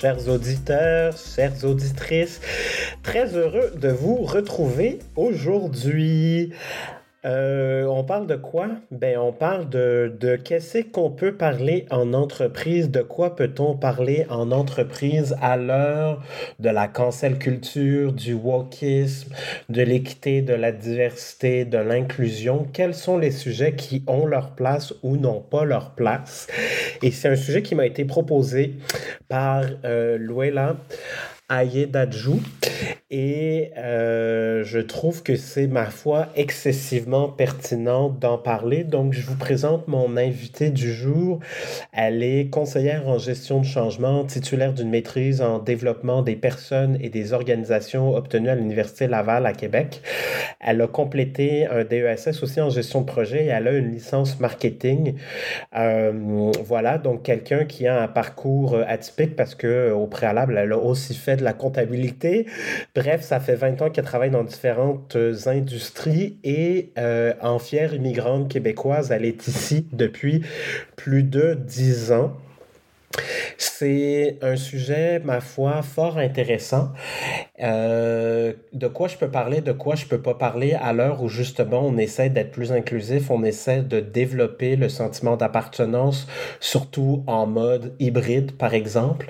Chers auditeurs, chères auditrices. Très heureux de vous retrouver aujourd'hui. Euh, on parle de quoi? Ben, on parle de, de qu'est-ce qu'on peut parler en entreprise, de quoi peut-on parler en entreprise à l'heure de la cancel culture, du wokisme, de l'équité, de la diversité, de l'inclusion? Quels sont les sujets qui ont leur place ou n'ont pas leur place? Et c'est un sujet qui m'a été proposé par euh, Luela Ayedadjou. Et euh, je trouve que c'est, ma foi, excessivement pertinent d'en parler. Donc, je vous présente mon invitée du jour. Elle est conseillère en gestion de changement, titulaire d'une maîtrise en développement des personnes et des organisations obtenue à l'Université Laval à Québec. Elle a complété un DESS aussi en gestion de projet et elle a une licence marketing. Euh, voilà, donc quelqu'un qui a un parcours atypique parce que au préalable, elle a aussi fait de la comptabilité. Bref, ça fait 20 ans qu'elle travaille dans différentes industries et euh, en fière immigrante québécoise, elle est ici depuis plus de 10 ans. C'est un sujet, ma foi, fort intéressant. Euh, de quoi je peux parler, de quoi je peux pas parler à l'heure où justement on essaie d'être plus inclusif, on essaie de développer le sentiment d'appartenance, surtout en mode hybride, par exemple.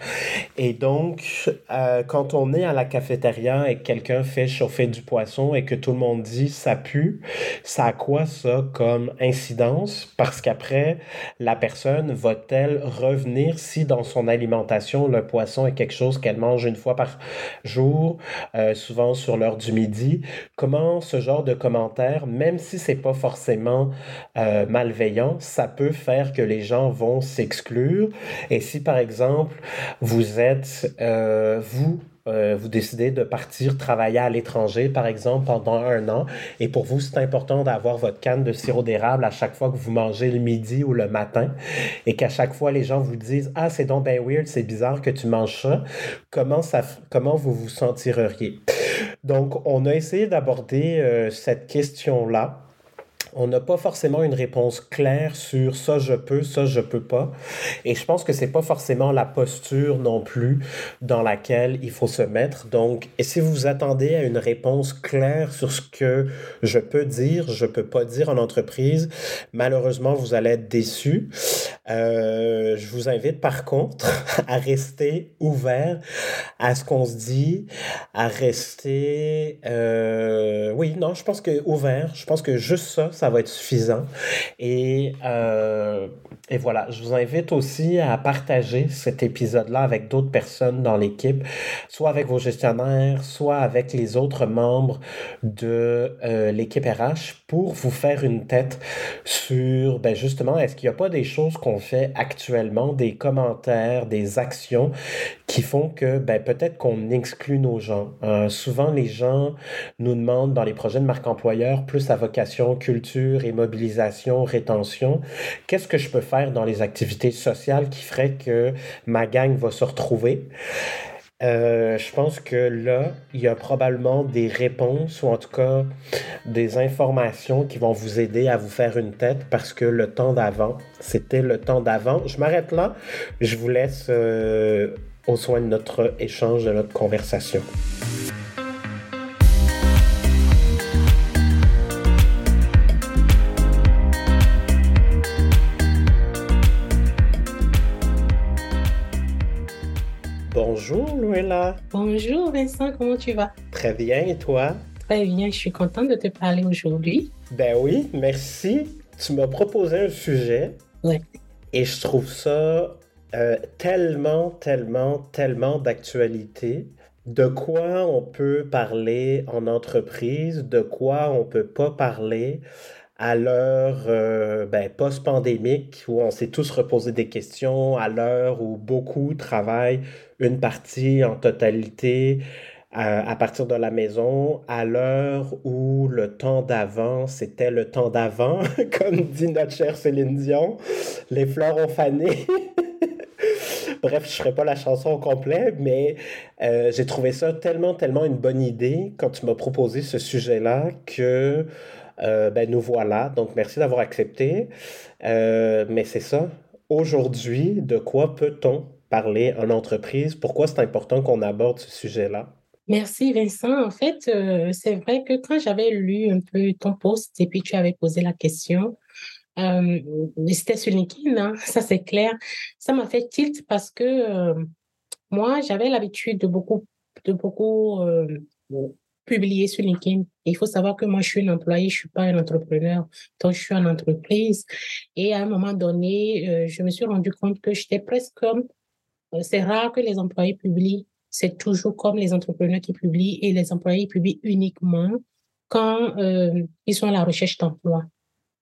Et donc, euh, quand on est à la cafétéria et que quelqu'un fait chauffer du poisson et que tout le monde dit ça pue, ça a quoi ça comme incidence? Parce qu'après, la personne va-t-elle revenir si dans son alimentation, le poisson est quelque chose qu'elle mange une fois par jour, euh, souvent sur l'heure du midi. Comment ce genre de commentaires, même si c'est pas forcément euh, malveillant, ça peut faire que les gens vont s'exclure? Et si par exemple vous êtes, euh, vous, euh, vous décidez de partir travailler à l'étranger, par exemple, pendant un an, et pour vous, c'est important d'avoir votre canne de sirop d'érable à chaque fois que vous mangez le midi ou le matin, et qu'à chaque fois, les gens vous disent Ah, c'est donc bien weird, c'est bizarre que tu manges ça. Comment, ça, comment vous vous sentireriez? Donc, on a essayé d'aborder euh, cette question-là on n'a pas forcément une réponse claire sur ça je peux, ça je peux pas. Et je pense que c'est pas forcément la posture non plus dans laquelle il faut se mettre. Donc, et si vous attendez à une réponse claire sur ce que je peux dire, je peux pas dire en entreprise, malheureusement vous allez être déçu. Euh, je vous invite par contre à rester ouvert à ce qu'on se dit, à rester, euh, oui, non, je pense que ouvert. Je pense que juste ça, ça va être suffisant. Et, euh, et voilà, je vous invite aussi à partager cet épisode-là avec d'autres personnes dans l'équipe, soit avec vos gestionnaires, soit avec les autres membres de euh, l'équipe RH pour vous faire une tête sur, ben justement, est-ce qu'il n'y a pas des choses qu'on fait actuellement, des commentaires, des actions qui font que ben, peut-être qu'on exclut nos gens. Euh, souvent, les gens nous demandent dans les projets de marque employeur plus à vocation et mobilisation, rétention. Qu'est-ce que je peux faire dans les activités sociales qui ferait que ma gang va se retrouver? Euh, je pense que là, il y a probablement des réponses ou en tout cas des informations qui vont vous aider à vous faire une tête parce que le temps d'avant, c'était le temps d'avant. Je m'arrête là. Je vous laisse euh, au soin de notre échange, de notre conversation. Bonjour Vincent, comment tu vas? Très bien, et toi? Très bien, je suis contente de te parler aujourd'hui. Ben oui, merci. Tu m'as proposé un sujet. Oui. Et je trouve ça euh, tellement, tellement, tellement d'actualité. De quoi on peut parler en entreprise, de quoi on peut pas parler à l'heure euh, ben, post-pandémique où on s'est tous reposé des questions, à l'heure où beaucoup travaillent une partie en totalité à, à partir de la maison, à l'heure où le temps d'avant, c'était le temps d'avant, comme dit notre chère Céline Dion, les fleurs ont fané. Bref, je ne ferai pas la chanson au complet, mais euh, j'ai trouvé ça tellement, tellement une bonne idée quand tu m'as proposé ce sujet-là que euh, ben, nous voilà. Donc, merci d'avoir accepté. Euh, mais c'est ça. Aujourd'hui, de quoi peut-on parler en entreprise? Pourquoi c'est important qu'on aborde ce sujet-là? Merci Vincent. En fait, euh, c'est vrai que quand j'avais lu un peu ton post et puis tu avais posé la question, euh, c'était sur LinkedIn, hein, ça c'est clair. Ça m'a fait tilt parce que euh, moi, j'avais l'habitude de beaucoup, de beaucoup publier sur LinkedIn. il faut savoir que moi, je suis un employé, je suis pas un entrepreneur. Donc, je suis en entreprise. Et à un moment donné, je me suis rendu compte que j'étais presque comme, c'est rare que les employés publient c'est toujours comme les entrepreneurs qui publient et les employés publient uniquement quand euh, ils sont à la recherche d'emploi.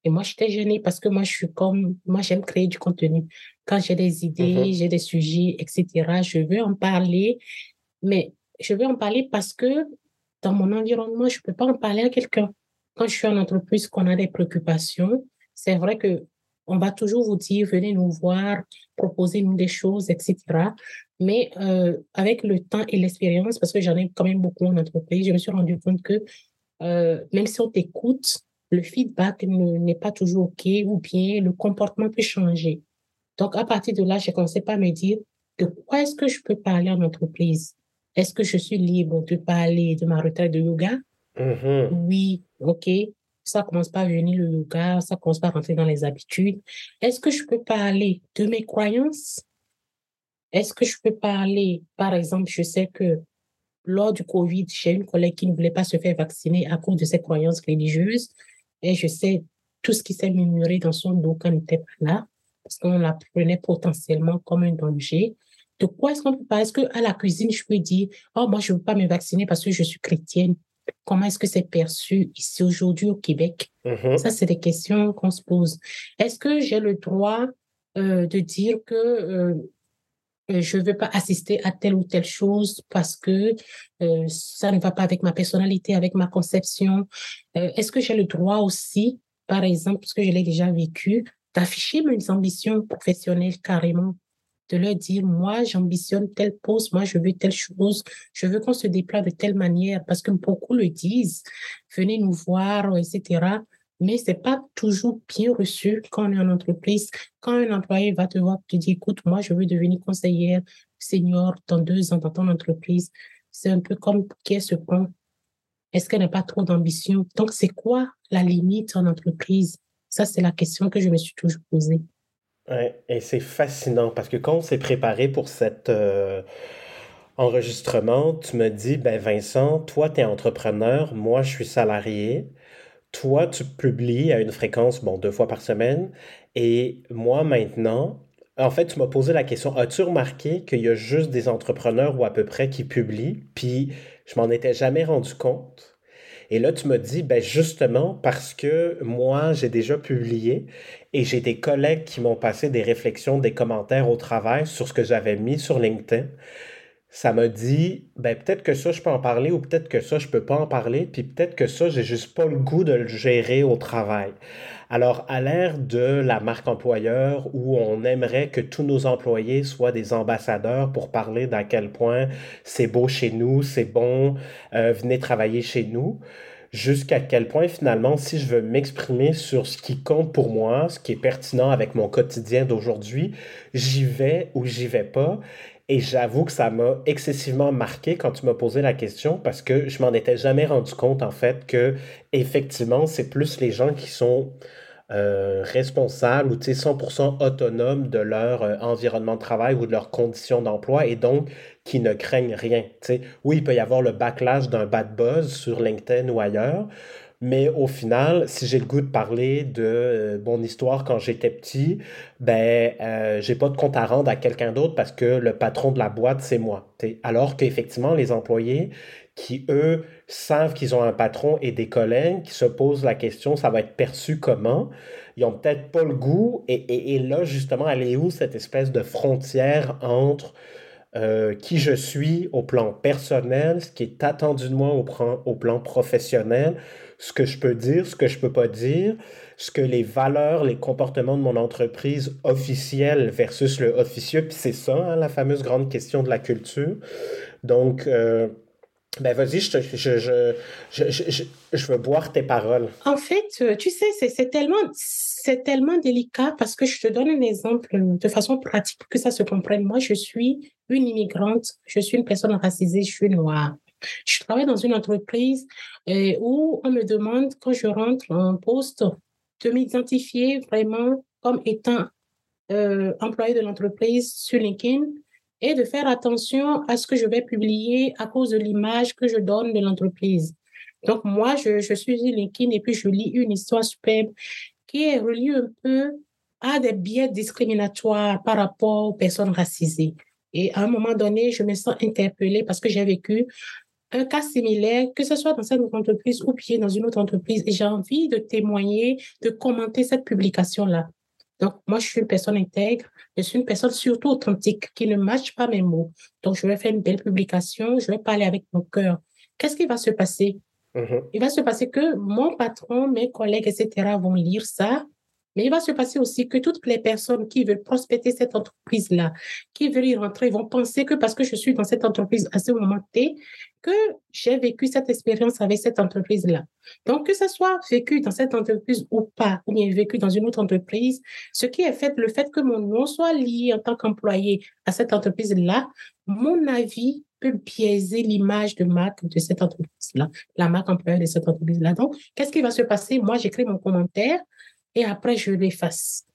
Et moi, j'étais gênée parce que moi, je suis comme, moi, j'aime créer du contenu. Quand j'ai des idées, mhm. j'ai des sujets, etc., je veux en parler, mais je veux en parler parce que dans mon environnement, je ne peux pas en parler à quelqu'un. Quand je suis en entreprise, qu'on a des préoccupations, c'est vrai que on va toujours vous dire, venez nous voir, proposez-nous des choses, etc. Mais euh, avec le temps et l'expérience, parce que j'en ai quand même beaucoup en entreprise, je me suis rendu compte que euh, même si on t'écoute, le feedback n'est pas toujours OK ou bien le comportement peut changer. Donc, à partir de là, j'ai commencé à me dire de quoi est-ce que je peux parler en entreprise? Est-ce que je suis libre de parler de ma retraite de yoga? Mm-hmm. Oui, OK ça commence pas à venir le yoga, ça commence pas à rentrer dans les habitudes. Est-ce que je peux parler de mes croyances? Est-ce que je peux parler, par exemple, je sais que lors du Covid, j'ai une collègue qui ne voulait pas se faire vacciner à cause de ses croyances religieuses. Et je sais tout ce qui s'est murmuré dans son dos quand n'était pas là, parce qu'on la prenait potentiellement comme un danger. De quoi est-ce qu'on peut parler? Est-ce qu'à la cuisine, je peux dire, oh, moi, je ne veux pas me vacciner parce que je suis chrétienne? Comment est-ce que c'est perçu ici aujourd'hui au Québec? Mm-hmm. Ça, c'est des questions qu'on se pose. Est-ce que j'ai le droit euh, de dire que euh, euh, je ne veux pas assister à telle ou telle chose parce que ça ne va pas avec ma personnalité, avec ma conception? Est-ce que j'ai le droit aussi, par exemple, parce que je l'ai déjà vécu, d'afficher mes ambitions professionnelles carrément? De leur dire, moi, j'ambitionne tel poste, moi, je veux telle chose, je veux qu'on se déploie de telle manière, parce que beaucoup le disent, venez nous voir, etc. Mais c'est pas toujours bien reçu quand on est en entreprise. Quand un employé va te voir, te dire, écoute, moi, je veux devenir conseillère senior dans deux ans dans ton entreprise. C'est un peu comme qu'est-ce point. Est-ce qu'elle n'a pas trop d'ambition? Donc, c'est quoi la limite en entreprise? Ça, c'est la question que je me suis toujours posée. Ouais, et c'est fascinant parce que quand on s'est préparé pour cet euh, enregistrement, tu me dis, ben Vincent, toi, tu es entrepreneur, moi, je suis salarié. Toi, tu publies à une fréquence, bon, deux fois par semaine. Et moi, maintenant, en fait, tu m'as posé la question, as-tu remarqué qu'il y a juste des entrepreneurs ou à peu près qui publient? Puis, je m'en étais jamais rendu compte. Et là, tu me dis, ben justement, parce que moi, j'ai déjà publié et j'ai des collègues qui m'ont passé des réflexions, des commentaires au travail sur ce que j'avais mis sur LinkedIn. Ça m'a dit, ben peut-être que ça, je peux en parler ou peut-être que ça, je peux pas en parler, puis peut-être que ça, j'ai juste pas le goût de le gérer au travail. Alors, à l'ère de la marque employeur, où on aimerait que tous nos employés soient des ambassadeurs pour parler d'à quel point c'est beau chez nous, c'est bon, euh, venez travailler chez nous, jusqu'à quel point finalement, si je veux m'exprimer sur ce qui compte pour moi, ce qui est pertinent avec mon quotidien d'aujourd'hui, j'y vais ou j'y vais pas. Et j'avoue que ça m'a excessivement marqué quand tu m'as posé la question parce que je m'en étais jamais rendu compte en fait que effectivement c'est plus les gens qui sont euh, responsables ou 100% autonomes de leur euh, environnement de travail ou de leurs conditions d'emploi et donc qui ne craignent rien. sais Oui, il peut y avoir le backlash d'un bad buzz sur LinkedIn ou ailleurs, mais au final, si j'ai le goût de parler de euh, mon histoire quand j'étais petit, ben, euh, j'ai pas de compte à rendre à quelqu'un d'autre parce que le patron de la boîte, c'est moi. Alors qu'effectivement, les employés qui, eux, savent qu'ils ont un patron et des collègues, qui se posent la question, ça va être perçu comment, ils ont peut-être pas le goût. Et, et, là, justement, elle est où cette espèce de frontière entre euh, qui je suis au plan personnel, ce qui est attendu de moi au plan, au plan professionnel, ce que je peux dire, ce que je peux pas dire, ce que les valeurs, les comportements de mon entreprise officielle versus le officieux, puis c'est ça, hein, la fameuse grande question de la culture. Donc, euh, ben vas-y, je, je, je, je, veux boire tes paroles. En fait, euh, tu sais, c'est tellement, tellement délicat parce que je te donne un exemple de façon pratique pour que ça se comprenne. Moi, je suis une immigrante, je suis une personne racisée, je suis noire. Je travaille dans une entreprise euh, où on me demande, quand je rentre en poste, de m'identifier vraiment comme étant euh, employé de l'entreprise sur LinkedIn et de faire attention à ce que je vais publier à cause de l'image que je donne de l'entreprise. Donc, moi, je, suis sur LinkedIn et puis je lis une histoire superbe qui est reliée un peu à des biais discriminatoires par rapport aux personnes racisées. Et à un moment donné, je me sens interpellée parce que j'ai vécu un cas similaire, que ce soit dans cette entreprise ou bien dans une autre entreprise. Et j'ai envie de témoigner, de commenter cette publication-là. Donc, moi, je suis une personne intègre, je suis une personne surtout authentique qui ne matche pas mes mots. Donc, je vais faire une belle publication, je vais parler avec mon cœur. Qu'est-ce qui va se passer? Mm-hmm. Il va se passer que mon patron, mes collègues, etc., vont lire ça mais il va se passer aussi que toutes les personnes qui veulent prospecter cette entreprise-là, qui veulent y rentrer, vont penser que parce que je suis dans cette entreprise à ce moment T, que j'ai vécu cette expérience avec cette entreprise-là. Donc, que ce soit vécu dans cette entreprise ou pas, ou bien vécu dans une autre entreprise, ce qui est fait, le fait que mon nom soit lié en tant qu'employé à cette entreprise-là, mon avis peut biaiser l'image de marque de cette entreprise-là, la marque employée de cette entreprise-là. Donc, qu'est-ce qui va se passer? Moi, j'écris mon commentaire, et après je l'efface.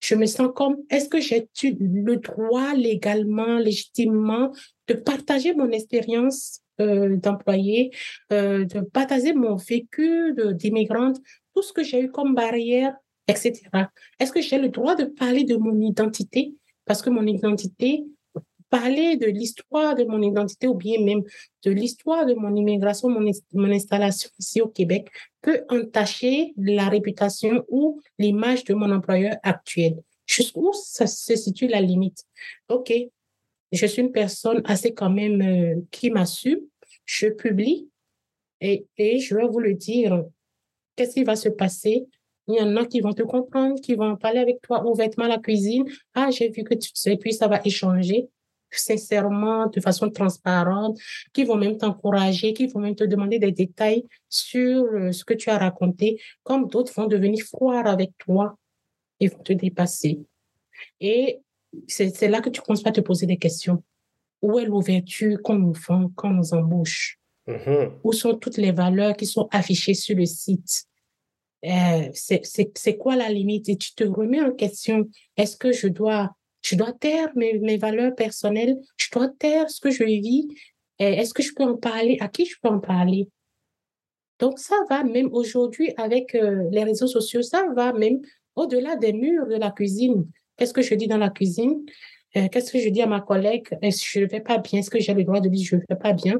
Je me sens comme, est-ce que j'ai le droit légalement, légitimement de partager mon expérience euh, d'employé, euh, de partager mon vécu d'immigrante, tout ce que j'ai eu comme barrière, etc. Est-ce que j'ai le droit de parler de mon identité? Parce que mon identité, parler de l'histoire de mon identité ou bien même de l'histoire de mon immigration, mon, mon installation ici au Québec peut entacher la réputation ou l'image de mon employeur actuel. Jusqu'où se situe la limite? OK, je suis une personne assez quand même euh, qui m'assume, je publie et, et je vais vous le dire. Qu'est-ce qui va se passer? Il y en a qui vont te comprendre, qui vont parler avec toi ouvertement à la cuisine. Ah, j'ai vu que tu sais, puis ça va échanger sincèrement, de façon transparente, qui vont même t'encourager, qui vont même te demander des détails sur euh, ce que tu as raconté, comme d'autres vont devenir froids avec toi et vont te dépasser. Et c'est là que tu commences à te poser des questions. Où est l'ouverture qu'on nous vend, qu'on nous embauche? Mm-hmm. Où sont toutes les valeurs qui sont affichées sur le site? Euh, c'est quoi la limite? Et tu te remets en question. Est-ce que je dois je dois taire mes, valeurs personnelles, je dois taire ce que je vis. Est-ce que je peux en parler? À qui je peux en parler? Donc, ça va même aujourd'hui avec euh, les réseaux sociaux, ça va même au-delà des murs de la cuisine. Qu'est-ce que je dis dans la cuisine? Euh, qu'est-ce que je dis à ma collègue? Est-ce que je ne vais pas bien? Est-ce que j'ai le droit de dire je ne vais pas bien?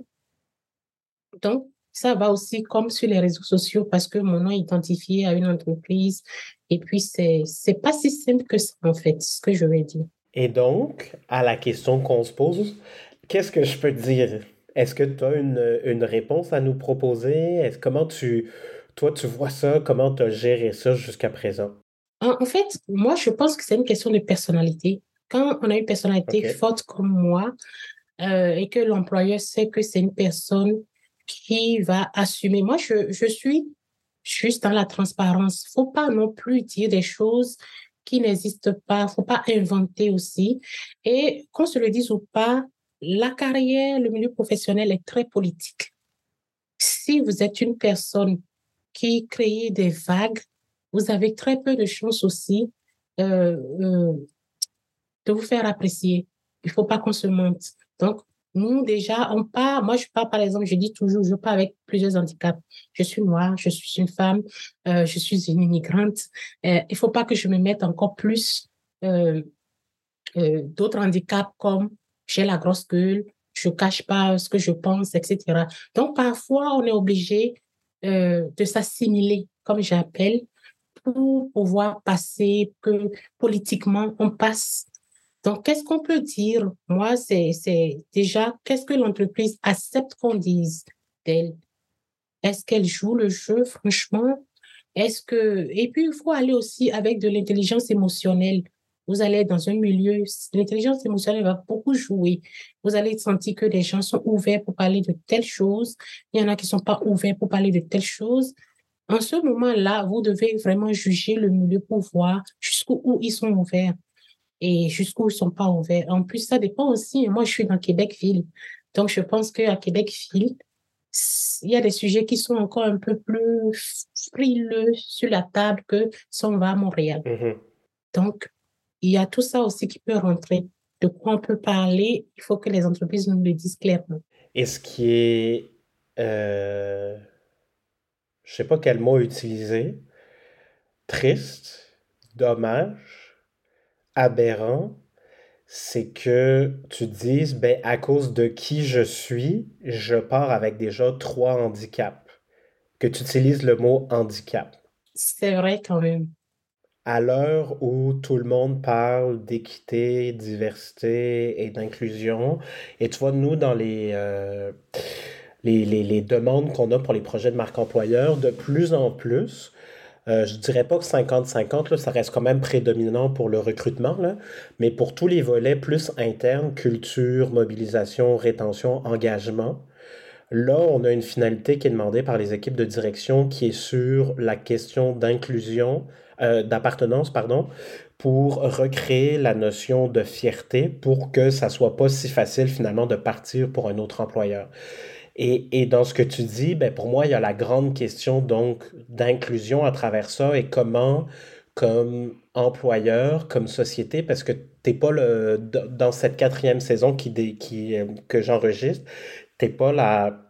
Donc, ça va aussi comme sur les réseaux sociaux parce que mon nom est identifié à une entreprise. Et puis, c'est, c'est pas si simple que ça, en fait, ce que je vais dire. Et donc, à la question qu'on se pose, qu'est-ce que je peux dire? Est-ce que tu as une, une, réponse à nous proposer? Est-ce, comment tu, toi, tu vois ça? Comment tu as géré ça jusqu'à présent? En, fait, moi, je pense que c'est une question de personnalité. Quand on a une personnalité forte comme moi euh, et que l'employeur sait que c'est une personne qui va assumer. Moi, je, je suis juste dans la transparence. Faut pas non plus dire des choses qui n'existe pas. faut pas inventer aussi. Et qu'on se le dise ou pas, la carrière, le milieu professionnel est très politique. Si vous êtes une personne qui crée des vagues, vous avez très peu de chances aussi euh, euh, de vous faire apprécier. Il faut pas qu'on se mente. Donc, nous, déjà, on part, moi, je pars, par exemple, je dis toujours, je pars avec plusieurs handicaps. Je suis noire, je suis une femme, euh, je suis une immigrante. Euh, il faut pas que je me mette encore plus euh, d'autres handicaps comme j'ai la grosse gueule, je cache pas ce que je pense, etc. Donc, parfois, on est obligé de s'assimiler, comme j'appelle, pour pouvoir passer, que politiquement, on passe donc, qu'est-ce qu'on peut dire? Moi, c'est déjà, qu'est-ce que l'entreprise accepte qu'on dise d'elle? Est-ce qu'elle joue le jeu, franchement? Est-ce que, et puis, il faut aller aussi avec de l'intelligence émotionnelle. Vous allez dans un milieu, l'intelligence émotionnelle va beaucoup jouer. Vous allez sentir que les gens sont ouverts pour parler de telles choses. Il y en a qui sont pas ouverts pour parler de telles choses. En ce moment-là, vous devez vraiment juger le milieu pour voir jusqu'où ils sont ouverts et jusqu'où ils ne sont pas ouverts. En plus, ça dépend aussi. Moi, je suis dans Québec-Ville. Donc, je pense qu'à Québec-Ville, il y a des sujets qui sont encore un peu plus frileux sur la table que si on va à Montréal. Mm-hmm. Donc, il y a tout ça aussi qui peut rentrer. De quoi on peut parler, il faut que les entreprises nous le disent clairement. Et ce qui est, euh, je sais pas quel mot utiliser, triste, dommage, aberrant, c'est que tu dises, ben, à cause de qui je suis, je pars avec déjà trois handicaps. Que tu utilises le mot handicap. C'est vrai quand même à l'heure où tout le monde parle d'équité, diversité et d'inclusion, et tu vois, nous, dans les, euh, les, les, demandes qu'on a pour les projets de marque employeur, de plus en plus, euh, je dirais pas que 50-50, ça reste quand même prédominant pour le recrutement, là, mais pour tous les volets plus internes, culture, mobilisation, rétention, engagement, Là, on a une finalité qui est demandée par les équipes de direction qui est sur la question d'inclusion, euh, d'appartenance, pardon, pour recréer la notion de fierté pour que ça soit pas si facile finalement de partir pour un autre employeur. Et, et dans ce que tu dis, ben pour moi, il y a la grande question donc d'inclusion à travers ça et comment, comme employeur, comme société, parce que t'es pas le dans cette quatrième saison qui, qui euh, que j'enregistre, t'es pas la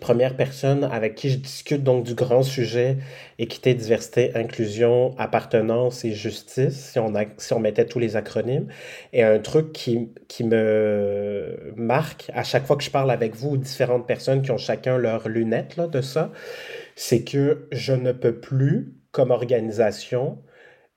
première personne avec qui je discute donc du grand sujet équité, diversité, inclusion, appartenance et justice, si on, si on mettait tous les acronymes. Et un truc qui, qui me marque à chaque fois que je parle avec vous, différentes personnes qui ont chacun leurs lunettes de ça, c'est que je ne peux plus, comme organisation,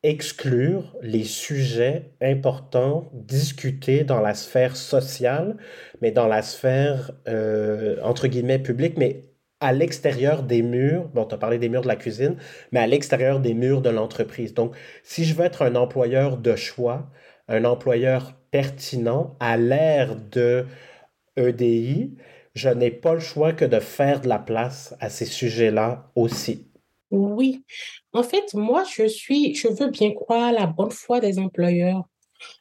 exclure les sujets importants discutés dans la sphère sociale, mais dans la sphère, euh, entre guillemets, publique, mais à l'extérieur des murs, bon, tu as parlé des murs de la cuisine, mais à l'extérieur des murs de l'entreprise. Donc, si je veux être un employeur de choix, un employeur pertinent à l'ère de EDI, je n'ai pas le choix que de faire de la place à ces sujets-là aussi. Oui. En fait, moi, je suis, je veux bien croire la bonne foi des employeurs,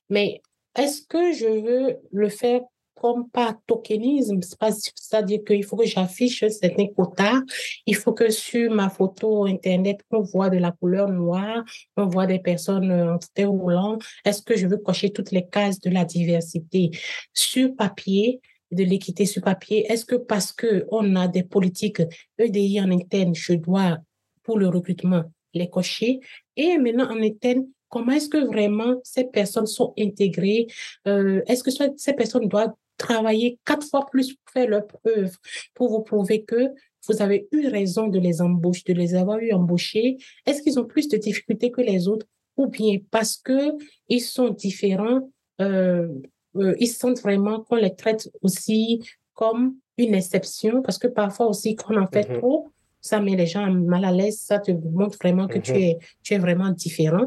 mais est-ce que je veux le faire comme par tokenisme, c'est-à-dire qu'il faut que j'affiche certains quotas, il faut que sur ma photo Internet, on voit de la couleur noire, on voit des personnes en fauteuil roulant. Est-ce que je veux cocher toutes les cases de la diversité sur papier? de l'équité sur papier, est-ce que parce que on a des politiques EDI en interne, je dois pour le recrutement, les cocher. Et maintenant, en interne, comment est-ce que vraiment ces personnes sont intégrées? Euh, est-ce que ces personnes doivent travailler quatre fois plus pour faire leur preuve, pour vous prouver que vous avez eu raison de les embaucher, de les avoir eu embauchés? Est-ce qu'ils ont plus de difficultés que les autres? Ou bien parce que ils sont différents, euh, euh, ils sentent vraiment qu'on les traite aussi comme une exception, parce que parfois aussi, quand on en fait mm-hmm. trop, ça met les gens mal à l'aise, ça te montre vraiment que tu, mhm. es, tu es vraiment différent.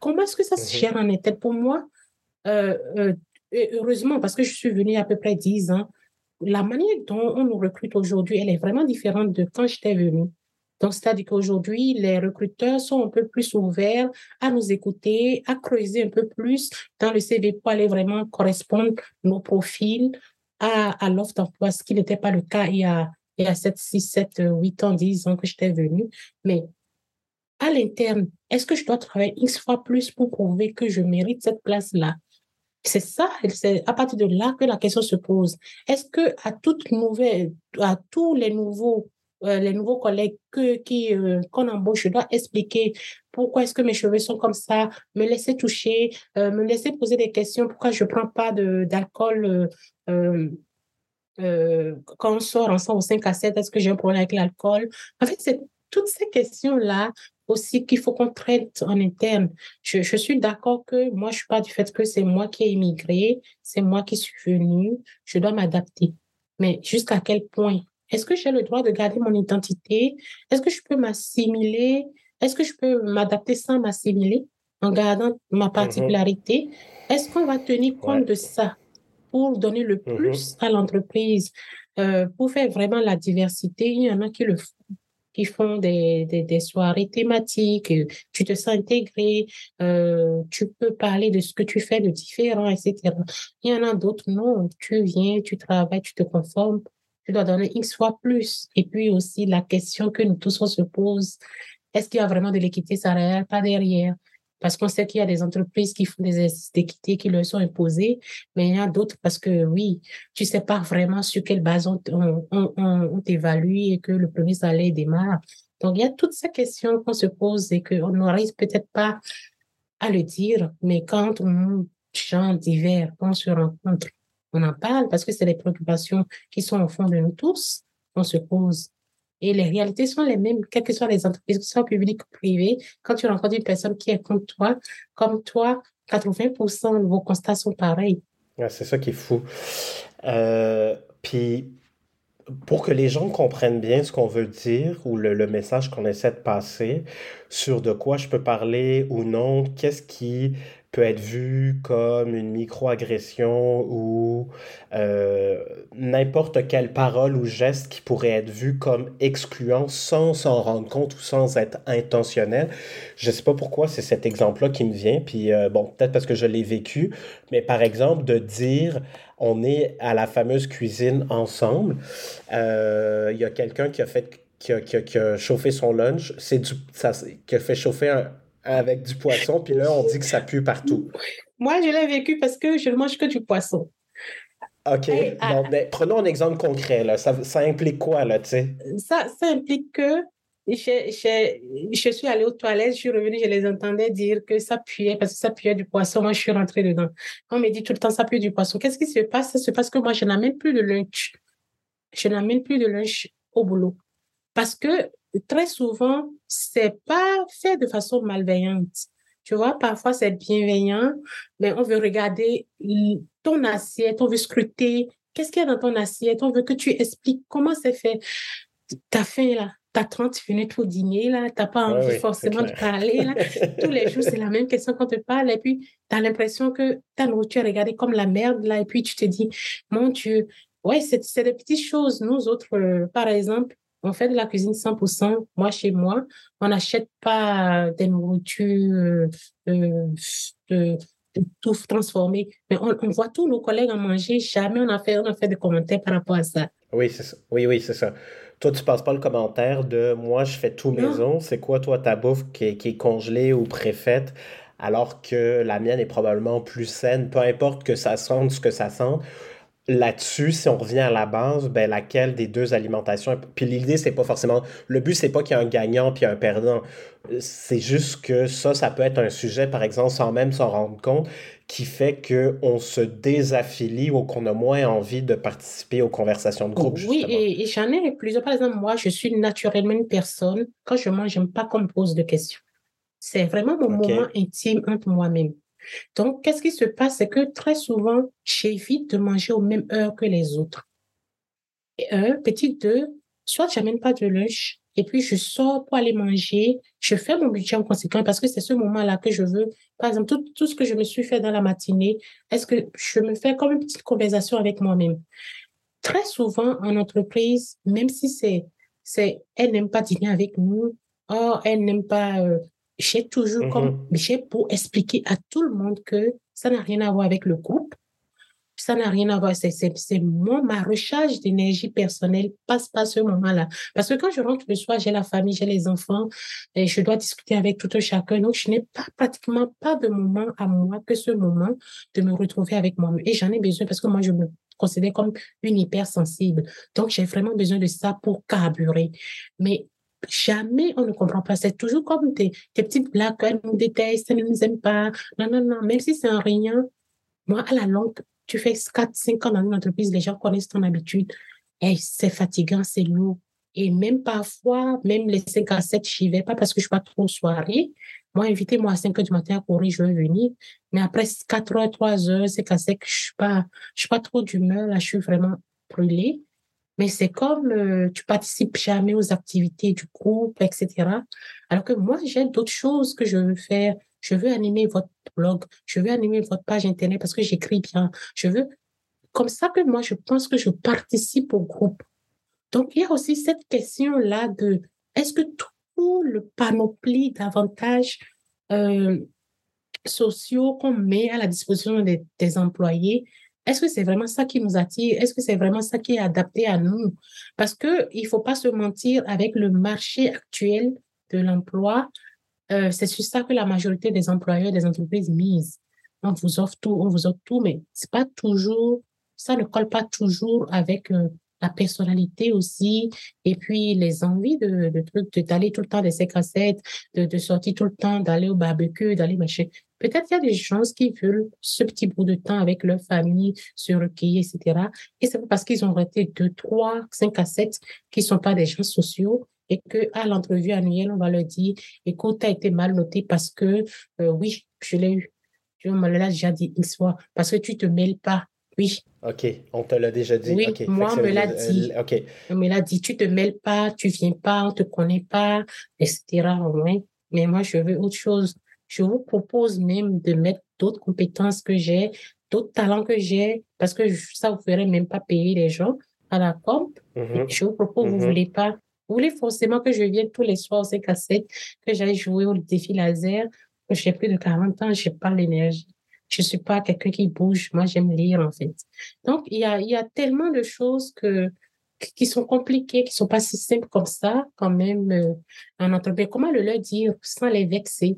Comment est-ce que ça se mhm. gère en tête pour moi? Euh, euh, heureusement, parce que je suis venue à peu près 10 ans, la manière dont on nous recrute aujourd'hui, elle est vraiment différente de quand j'étais venue. Donc, c'est-à-dire qu'aujourd'hui, les recruteurs sont un peu plus ouverts à nous écouter, à creuser un peu plus dans le CV pour aller vraiment correspondre nos profils à, à l'offre d'emploi, ce qui n'était pas le cas il y a il y a 7, 6, 7, 8 ans, 10 ans que j'étais venue. Mais à l'interne, est-ce que je dois travailler X fois plus pour prouver que je mérite cette place-là? C'est ça, c'est à partir de là que la question se pose. Est-ce que à toute nouvelle, à tous les nouveaux, euh, les nouveaux collègues euh, qu'on embauche, je dois expliquer pourquoi est-ce que mes cheveux sont comme ça, me laisser toucher, euh, me laisser poser des questions, pourquoi je prends pas d'alcool euh, quand on sort ensemble au 5 à 7, est-ce que j'ai un problème avec l'alcool? En fait, c'est toutes ces questions-là aussi qu'il faut qu'on traite en interne. Je, je suis d'accord que moi, je suis pas du fait que c'est moi qui ai immigré, c'est moi qui suis venue, je dois m'adapter. Mais jusqu'à quel point? Est-ce que j'ai le droit de garder mon identité? Est-ce que je peux m'assimiler? Est-ce que je peux m'adapter sans m'assimiler en gardant ma mm-hmm. particularité? Est-ce qu'on va tenir compte de ça? Pour donner le mm-hmm. plus à l'entreprise, euh, pour faire vraiment la diversité. Il y en a qui le font. qui font des, des, des soirées thématiques, tu te sens intégré, euh, tu peux parler de ce que tu fais de différent, etc. Il y en a d'autres, non, tu viens, tu travailles, tu te conformes, tu dois donner X fois plus. Et puis aussi la question que nous tous on se pose, est-ce qu'il y a vraiment de l'équité salariale pas derrière? Parce qu'on sait qu'il y a des entreprises qui font des exercices d'équité qui leur sont imposés, mais il y a d'autres parce que oui, tu sais pas vraiment sur quelle base on, on, on, t'évalue et que le premier salaire démarre. Donc, il y a toutes ces questions qu'on se pose et qu'on n'arrive peut-être pas à le dire, mais quand on chante quand on se rencontre, on en parle parce que c'est des préoccupations qui sont au fond de nous tous, on se pose. Et les réalités sont les mêmes, quelles que soient les entreprises, que ce soit publiques ou privées. Quand tu rencontres une personne qui est comme toi, comme toi, 80% de vos constats sont pareils. c'est ça qui est fou. Euh, puis, pour que les gens comprennent bien ce qu'on veut dire ou le, le message qu'on essaie de passer, sur de quoi je peux parler ou non, qu'est-ce qui peut être vu comme une microagression ou euh, n'importe quelle parole ou geste qui pourrait être vu comme excluant sans s'en rendre compte ou sans être intentionnel. Je sais pas pourquoi c'est cet exemple-là qui me vient, puis euh, bon, peut-être parce que je l'ai vécu, mais par exemple de dire on est à la fameuse cuisine ensemble, euh, il y a quelqu'un qui a fait qui a, qui, a, chauffé son lunch, c'est du ça, qui a fait chauffer un, avec du poisson, puis là, on dit que ça pue partout. Moi, je l'ai vécu parce que je ne mange que du poisson. OK. Ah, ben, prenons un exemple concret. Là. Ça, ça implique quoi, là, tu sais? Ça, ça implique que je, je, je, suis allée aux toilettes, je suis revenue, je les entendais dire que ça puait, parce que ça puait du poisson. Moi, je suis rentrée dedans. On me dit tout le temps, ça pue du poisson. Qu'est-ce qui se passe? Ça se passe que moi, je n'amène plus de lunch. Je n'amène plus de lunch au boulot. Parce que très souvent, c'est pas fait de façon malveillante. Tu vois, parfois c'est bienveillant, mais on veut regarder ton assiette, on veut scruter qu'est-ce qu'il y a dans ton assiette, on veut que tu expliques comment c'est fait. T'as faim là, t'as 30 minutes pour dîner là, t'as pas envie forcément de parler là. Tous les jours, c'est la même question qu'on te parle et puis tu as l'impression que ta nourriture est regardée comme la merde là et puis tu te dis, mon Dieu, ouais, c'est des petites choses. Nous autres, euh, par exemple, on fait de la cuisine 100%. Moi, chez moi, on n'achète pas des nourritures euh, euh, tout transformées. Mais on, voit tous nos collègues en manger. Jamais on a fait, on a fait de commentaires par rapport à ça. Oui, c'est ça. Oui, oui, c'est ça. Toi, tu passes pas le commentaire de moi, je fais tout maison. C'est quoi, toi, ta bouffe qui est, qui est congelée ou préfaite? alors que la mienne est probablement plus saine, peu importe que ça sente ce que ça sent là-dessus, si on revient à la base, ben, laquelle des deux alimentations. Puis l'idée, c'est pas forcément. Le but, c'est pas qu'il y ait un gagnant puis un perdant. C'est juste que ça, ça peut être un sujet, par exemple, sans même s'en rendre compte, qui fait qu'on se désaffilie ou qu'on a moins envie de participer aux conversations de groupe. Oui, et, j'en ai plusieurs. Par exemple, moi, je suis naturellement une personne, quand je mange, j'aime pas qu'on me pose de questions. C'est vraiment mon moment intime entre moi-même. Donc, qu'est-ce qui se passe? C'est que très souvent, j'évite de manger aux mêmes heures que les autres. Et un, petit deux, soit j'amène pas de lunch, et puis je sors pour aller manger, je fais mon budget en conséquence parce que c'est ce moment-là que je veux. Par exemple, tout, ce que je me suis fait dans la matinée, est-ce que je me fais comme une petite conversation avec moi-même? Très souvent en entreprise, même si c'est, c'est, elle n'aime pas dîner avec nous, oh, elle n'aime pas euh, j'ai toujours comme j'ai mhm. pour expliquer à tout le monde que ça n'a rien à voir avec le groupe. Ça n'a rien à voir. C'est, moi, ma recharge d'énergie personnelle passe pas ce moment-là. Parce que quand je rentre le soir, j'ai la famille, j'ai les enfants, et je dois discuter avec tout un chacun. Donc, je n'ai pas pratiquement pas de moment à moi que ce moment de me retrouver avec moi-même. Et j'en ai besoin parce que moi, je me considère comme une hypersensible. Donc, j'ai vraiment besoin de ça pour carburer. Mais jamais on ne comprend pas. C'est toujours comme tes, tes petites blagues, elles nous détestent, elles ne nous aiment pas. Non, non, non, même si c'est un rien, moi, à la longue, tu fais 4, 5 ans dans une entreprise, les gens connaissent ton habitude. C'est fatigant, c'est lourd. Et même parfois, même les 5 à 7, je n'y vais pas parce que je ne suis pas trop soirée. Moi, invitez-moi à 5 heures du matin à courir, je vais venir. Mais après 4 heures, 3 heures, 5 à 7, je ne suis, suis pas trop d'humeur. Là, je suis vraiment brûlée mais c'est comme euh, tu participes jamais aux activités du groupe, etc. Alors que moi, j'ai d'autres choses que je veux faire. Je veux animer votre blog, je veux animer votre page internet parce que j'écris bien. Je veux, comme ça que moi, je pense que je participe au groupe. Donc, il y a aussi cette question-là de est-ce que tout le panoplie d'avantages euh, sociaux qu'on met à la disposition des, des employés, est-ce que c'est vraiment ça qui nous attire? Est-ce que c'est vraiment ça qui est adapté à nous? Parce qu'il ne faut pas se mentir avec le marché actuel de l'emploi. Euh, c'est sur ça que la majorité des employeurs des entreprises misent. On vous offre tout, on vous offre tout, mais c'est pas toujours, ça ne colle pas toujours avec euh, la personnalité aussi, et puis les envies de, de d'aller tout le temps des ses cassettes, de, de sortir tout le temps, d'aller au barbecue, d'aller machin. Peut-être qu'il y a des gens qui veulent ce petit bout de temps avec leur famille, se recueillir, etc. Et c'est parce qu'ils ont arrêté deux, trois, cinq cassettes qui sont pas des gens sociaux et que à l'entrevue annuelle, on va leur dire, écoute, tu as été mal noté parce que, euh, oui, je l'ai eu. Je me l'ai déjà dit une fois, parce que tu te mêles pas. Oui. OK, on te l'a déjà dit. Oui, moi, on me l'a dit. OK. On me l'a dit, tu te mêles pas, tu viens pas, on te connaît pas, etc. Mais moi, je veux autre chose. Je vous propose même de mettre d'autres compétences que j'ai, d'autres talents que j'ai, parce que ça vous ferait même pas payer les gens à la comp. Mm-hmm. Je vous propose, vous mm-hmm. voulez pas. Vous voulez forcément que je vienne tous les soirs ces cassettes, que j'aille jouer au défi laser, que j'ai plus de 40 ans, j'ai pas l'énergie. Je suis pas quelqu'un qui bouge. Moi, j'aime lire, en fait. Donc, il y a, il y a tellement de choses que, qui sont compliquées, qui sont pas si simples comme ça, quand même, euh, en entreprise. Comment le leur dire sans les vexer?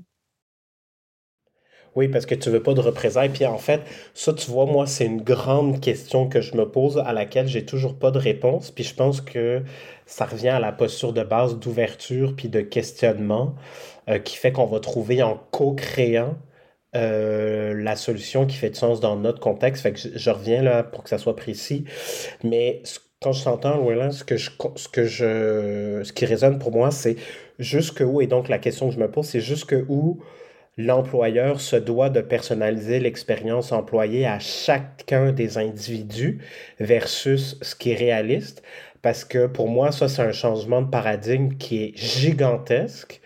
Oui, parce que tu veux pas de représailles. Puis en fait, ça, tu vois, moi, c'est une grande question que je me pose à laquelle j'ai toujours pas de réponse. Puis je pense que ça revient à la posture de base d'ouverture puis de questionnement euh, qui fait qu'on va trouver en co-créant euh, la solution qui fait du sens dans notre contexte. Fait que je, reviens là pour que ça soit précis. Mais quand je t'entends, Louis, ce ce que je, ce qui résonne pour moi, c'est jusque où, et donc la question que je me pose, c'est jusque où l'employeur se doit de personnaliser l'expérience employée à chacun des individus versus ce qui est réaliste. Parce que pour moi, ça, c'est un changement de paradigme qui est gigantesque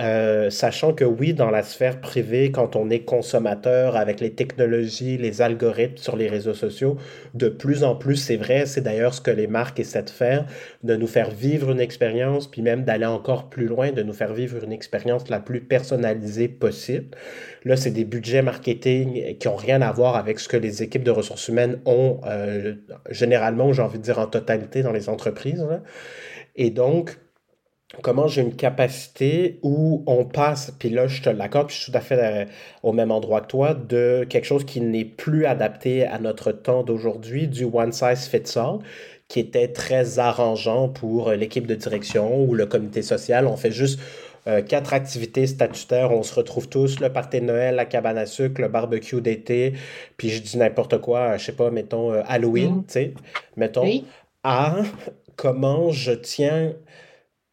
euh, sachant que oui, dans la sphère privée, quand on est consommateur avec les technologies, les algorithmes sur les réseaux sociaux, de plus en plus, c'est vrai, c'est d'ailleurs ce que les marques essaient de faire, de nous faire vivre une expérience, puis même d'aller encore plus loin, de nous faire vivre une expérience la plus personnalisée possible. Là, c'est des budgets marketing qui n'ont rien à voir avec ce que les équipes de ressources humaines ont euh, généralement, j'ai envie de dire en totalité dans les entreprises. Et donc, comment j'ai une capacité où on passe, puis là je te l'accorde, puis je suis tout à fait euh, au même endroit que toi, de quelque chose qui n'est plus adapté à notre temps d'aujourd'hui, du one size fits all, qui était très arrangeant pour euh, l'équipe de direction ou le comité social. On fait juste euh, quatre activités statutaires, on se retrouve tous, le party de Noël, la cabane à sucre, le barbecue d'été, puis je dis n'importe quoi, je sais pas, mettons Halloween, mm. tu sais, mettons, à comment je tiens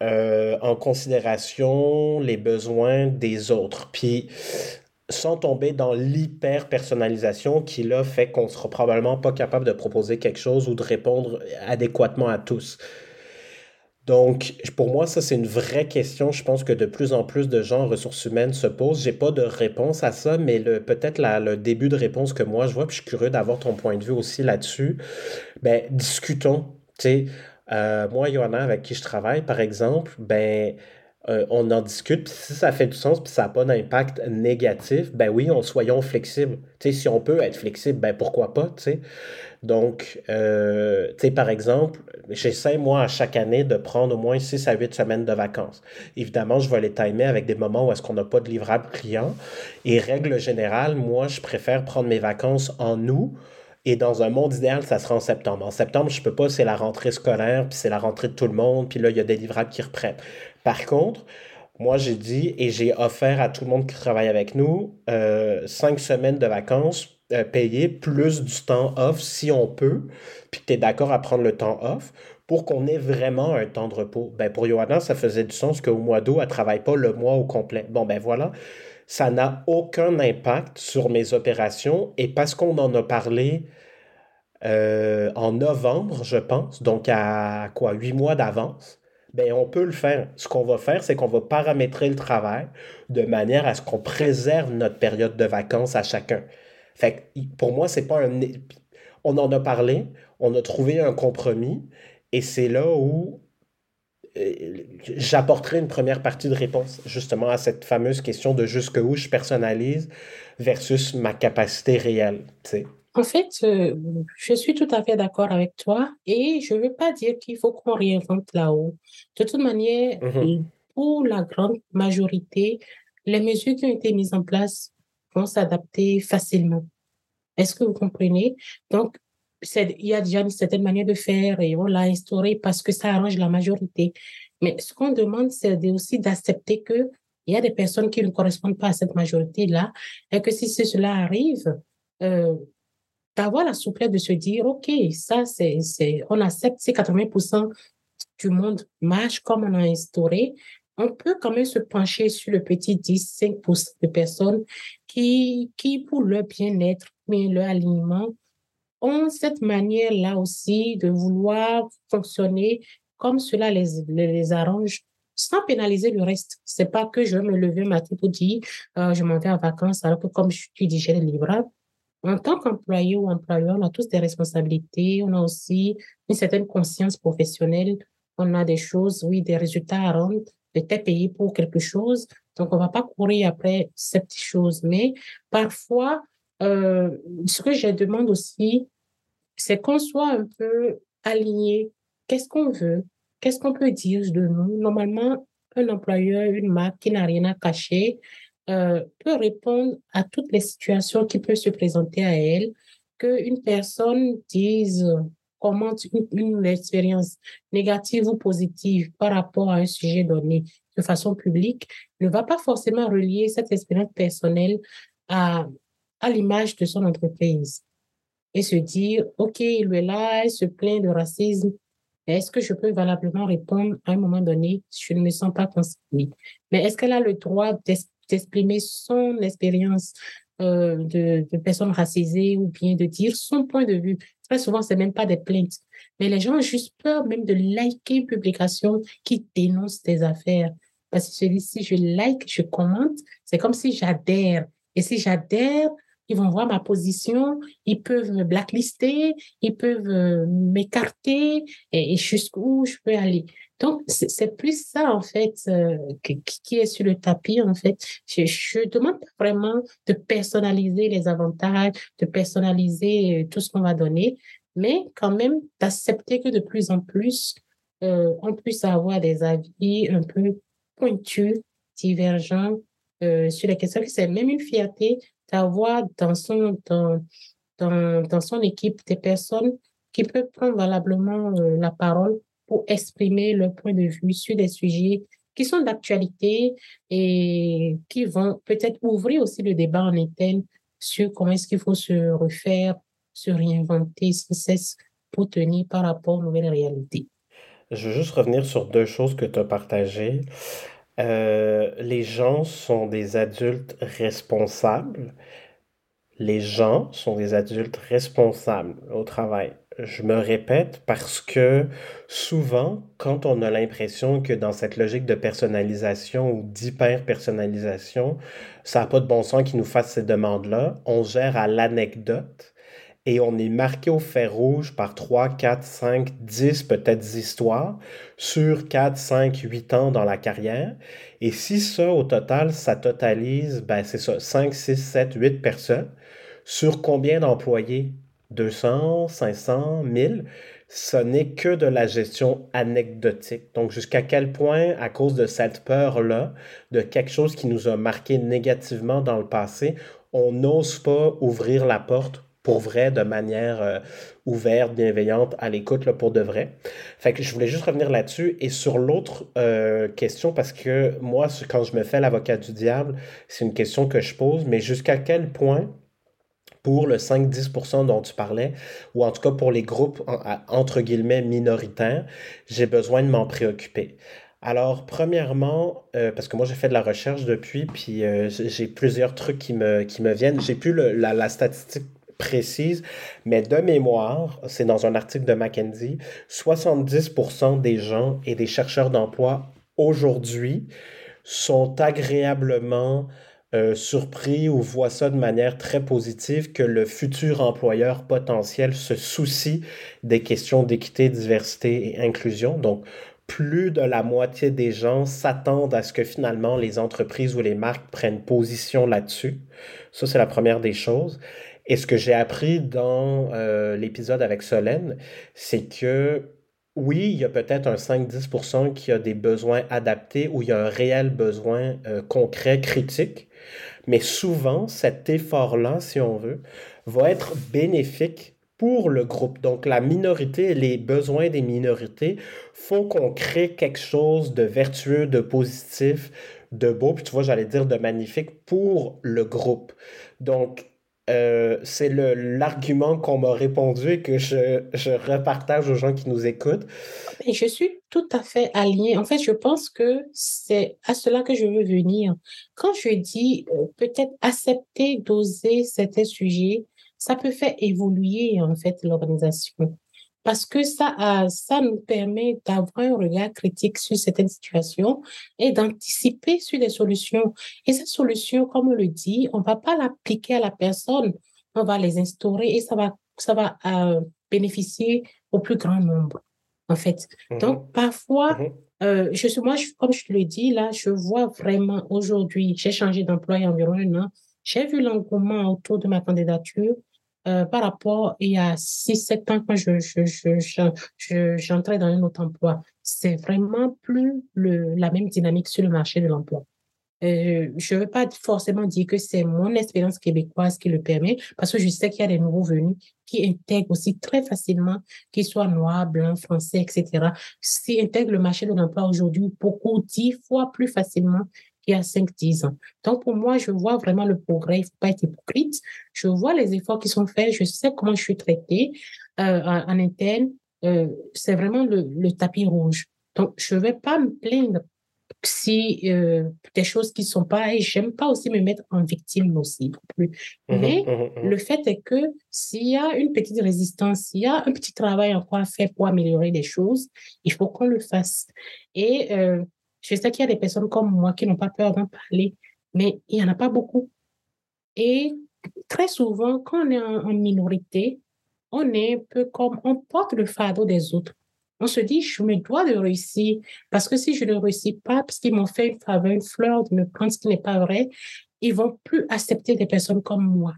euh, en considération les besoins des autres. Puis sans tomber dans l'hyper-personnalisation qui, là, fait qu'on sera probablement pas capable de proposer quelque chose ou de répondre adéquatement à tous. Donc, pour moi, ça, c'est une vraie question. Je pense que de plus en plus de gens en ressources humaines se posent. J'ai pas de réponse à ça, mais peut-être le début de réponse que moi je vois, puis je suis curieux d'avoir ton point de vue aussi là-dessus. Ben, discutons. Tu sais, euh, moi, Johanna, avec qui je travaille, par exemple, ben, euh, on en discute, puis si ça fait du sens, puis ça n'a pas d'impact négatif, ben oui, on, soyons flexibles. sais, si on peut être flexible, ben pourquoi pas, tu sais. Donc, euh, par exemple, j'essaie, moi, à chaque année, de prendre au moins 6 à 8 semaines de vacances. Évidemment, je vais les timer avec des moments où est-ce qu'on n'a pas de livrable client. Et règle générale, moi, je préfère prendre mes vacances en août et dans un monde idéal, ça sera en septembre. En septembre, je peux pas, c'est la rentrée scolaire, puis c'est la rentrée de tout le monde, puis là, il y a des livrables qui reprennent. Par contre, moi, j'ai dit et j'ai offert à tout le monde qui travaille avec nous euh, cinq semaines de vacances euh, payées, plus du temps off si on peut, puis que tu es d'accord à prendre le temps off pour qu'on ait vraiment un temps de repos. Ben, pour Johanna, ça faisait du sens qu'au mois d'août, elle ne travaille pas le mois au complet. Bon, ben voilà ça n'a aucun impact sur mes opérations et parce qu'on en a parlé euh, en novembre, je pense, donc à quoi, huit mois d'avance, ben on peut le faire. Ce qu'on va faire, c'est qu'on va paramétrer le travail de manière à ce qu'on préserve notre période de vacances à chacun. Fait pour moi, c'est pas un. On en a parlé, on a trouvé un compromis, et c'est là où j'apporterai une première partie de réponse justement à cette fameuse question de jusqu'où je personnalise versus ma capacité réelle. En fait, euh, je suis tout à fait d'accord avec toi et je ne veux pas dire qu'il faut qu'on réinvente là-haut. De toute manière, mm-hmm. pour la grande majorité, les mesures qui ont été mises en place vont s'adapter facilement. Est-ce que vous comprenez? Donc, il y a déjà une certaine manière de faire et on l'a instauré parce que ça arrange la majorité. Mais ce qu'on demande, c'est aussi d'accepter que il y a des personnes qui ne correspondent pas à cette majorité-là et que si cela arrive, euh, d'avoir la souplesse de se dire, OK, ça, c'est, on accepte, c'est 80% du monde marche comme on a instauré. On peut quand même se pencher sur le petit 10, 5% de personnes qui, qui, pour leur bien-être, mais leur alignement, ont cette manière-là aussi de vouloir fonctionner comme cela les, les, arrange sans pénaliser le reste. C'est pas que je vais me lever matin pour dire euh, je m'en vais en vacances alors que comme je suis digéré livrable. En tant qu'employé ou employeur, on a tous des responsabilités, on a aussi une certaine conscience professionnelle, on a des choses, oui, des résultats à rendre, peut-être payé pour quelque chose. Donc, on va pas courir après ces petites choses. Mais parfois, euh, ce que je demande aussi, c'est qu'on soit un peu aligné. Qu'est-ce qu'on veut? Qu'est-ce qu'on peut dire de nous? Normalement, un employeur, une marque qui n'a rien à cacher, euh, peut répondre à toutes les situations qui peuvent se présenter à elle, qu'une personne dise comment une, une, expérience négative ou positive par rapport à un sujet donné de façon publique ne va pas forcément relier cette expérience personnelle à, à l'image de son entreprise et se dire, OK, il est là, elle se plaint de racisme. Est-ce que je peux valablement répondre à un moment donné, je ne me sens pas concernée? Mais est-ce qu'elle a le droit d'exprimer son expérience euh, de, de personnes racisées ou bien de dire son point de vue? Très souvent, c'est même pas des plaintes. Mais les gens ont juste peur même de liker une publication qui dénonce des affaires. Parce que si je like, je commente, c'est comme si j'adhère. Et si j'adhère, ils vont voir ma position, ils peuvent me blacklister, ils peuvent euh, m'écarter et, jusqu'où je peux aller. Donc, c'est plus ça, en fait, euh, qui est sur le tapis, en fait. Je, je demande vraiment de personnaliser les avantages, de personnaliser euh, tout ce qu'on va donner, mais quand même d'accepter que de plus en plus, on puisse avoir des avis un peu pointus, divergents sur les questions. C'est même une fierté d'avoir dans son, dans, dans, dans, son équipe des personnes qui peuvent prendre valablement euh, la parole pour exprimer leur point de vue sur des sujets qui sont d'actualité et qui vont peut-être ouvrir aussi le débat en interne sur comment est-ce qu'il faut se refaire, se réinventer sans cesse pour tenir par rapport aux nouvelles réalités. Je veux juste revenir sur deux choses que tu as partagées. Euh, les gens sont des adultes responsables. Les gens sont des adultes responsables au travail. Je me répète parce que souvent, quand on a l'impression que dans cette logique de personnalisation ou d'hyper-personnalisation, ça n'a pas de bon sens qu'ils nous fassent ces demandes-là, on gère à l'anecdote et on est marqué au fer rouge par 3, 4, 5, 10 peut-être histoires sur 4, 5, 8 ans dans la carrière. Et si ça, au total, ça totalise, ben c'est ça, 5, 6, 7, 8 personnes, sur combien d'employés? 200, 500, 1000 ce n'est que de la gestion anecdotique. Donc, jusqu'à quel point, à cause de cette peur-là, de quelque chose qui nous a marqué négativement dans le passé, on n'ose pas ouvrir la porte pour vrai, de manière euh, ouverte, bienveillante, à l'écoute, pour de vrai. Fait que je voulais juste revenir là-dessus. Et sur l'autre euh, question, parce que moi, quand je me fais l'avocat du diable, c'est une question que je pose, mais jusqu'à quel point, pour le 5-10% dont tu parlais, ou en tout cas pour les groupes, entre guillemets, minoritaires, j'ai besoin de m'en préoccuper. Alors, premièrement, euh, parce que moi j'ai fait de la recherche depuis, puis j'ai plusieurs trucs qui me, qui me viennent. J'ai plus la, la, statistique précise, mais de mémoire, c'est dans un article de McKenzie, 70% des gens et des chercheurs d'emploi aujourd'hui sont agréablement euh, surpris ou voient ça de manière très positive que le futur employeur potentiel se soucie des questions d'équité, diversité et inclusion. Donc, plus de la moitié des gens s'attendent à ce que finalement les entreprises ou les marques prennent position là-dessus. Ça, c'est la première des choses. Et ce que j'ai appris dans euh, l'épisode avec Solène, c'est que oui, il y a peut-être un 5-10% qui a des besoins adaptés ou il y a un réel besoin euh, concret, critique, mais souvent cet effort-là, si on veut, va être bénéfique pour le groupe. Donc la minorité les besoins des minorités font qu'on crée quelque chose de vertueux, de positif, de beau, puis tu vois, j'allais dire de magnifique pour le groupe. Donc euh, c'est l'argument qu'on m'a répondu et que je, je, repartage aux gens qui nous écoutent. je suis tout à fait alignée. En fait, je pense que c'est à cela que je veux venir. Quand je dis euh, peut-être accepter d'oser certains sujets, ça peut faire évoluer en fait l'organisation parce que ça, ça nous permet d'avoir un regard critique sur certaines situations et d'anticiper sur des solutions. Et ces solutions, comme on le dit, on va pas l'appliquer à la personne, on va les instaurer et ça va, ça va euh, bénéficier au plus grand nombre, en fait. Mm-hmm. Donc, parfois, mm-hmm. euh, je suis, moi, comme je te le dis, là, je vois vraiment aujourd'hui, j'ai changé d'emploi il y a environ un an, j'ai vu l'engouement autour de ma candidature euh, par rapport il y a 6-7 ans quand je, je, je, je, j'entrais dans un autre emploi. C'est vraiment plus le, la même dynamique sur le marché de l'emploi. Euh, je ne veux pas forcément dire que c'est mon expérience québécoise qui le permet, parce que je sais qu'il y a des nouveaux venus qui intègrent aussi très facilement, qu'ils soient noirs, blancs, français, etc., qui intègrent le marché de l'emploi aujourd'hui beaucoup, dix fois plus facilement il y a 5-10 ans. Donc, pour moi, je vois vraiment le progrès. Il ne faut pas être hypocrite. Je vois les efforts qui sont faits. Je sais comment je suis traitée euh, en, interne. Euh, c'est vraiment le, le, tapis rouge. Donc, je ne vais pas me plaindre si euh, des choses qui ne sont pas... Et j'aime pas aussi me mettre en victime aussi plus. Mmh Mais mmh mmh le fait est que s'il y a une petite résistance, s'il y a un petit travail encore à faire pour améliorer les choses, il faut qu'on le fasse. Et je sais qu'il y a des personnes comme moi qui n'ont pas peur d'en parler, mais il n'y en a pas beaucoup. Et très souvent, quand on est en, minorité, on est un peu comme, on porte le fardeau des autres. On se dit, je me dois de réussir, parce que si je ne réussis pas, parce qu'ils m'ont fait une faveur, une fleur, de me prendre ce qui n'est pas vrai, ils vont plus accepter des personnes comme moi.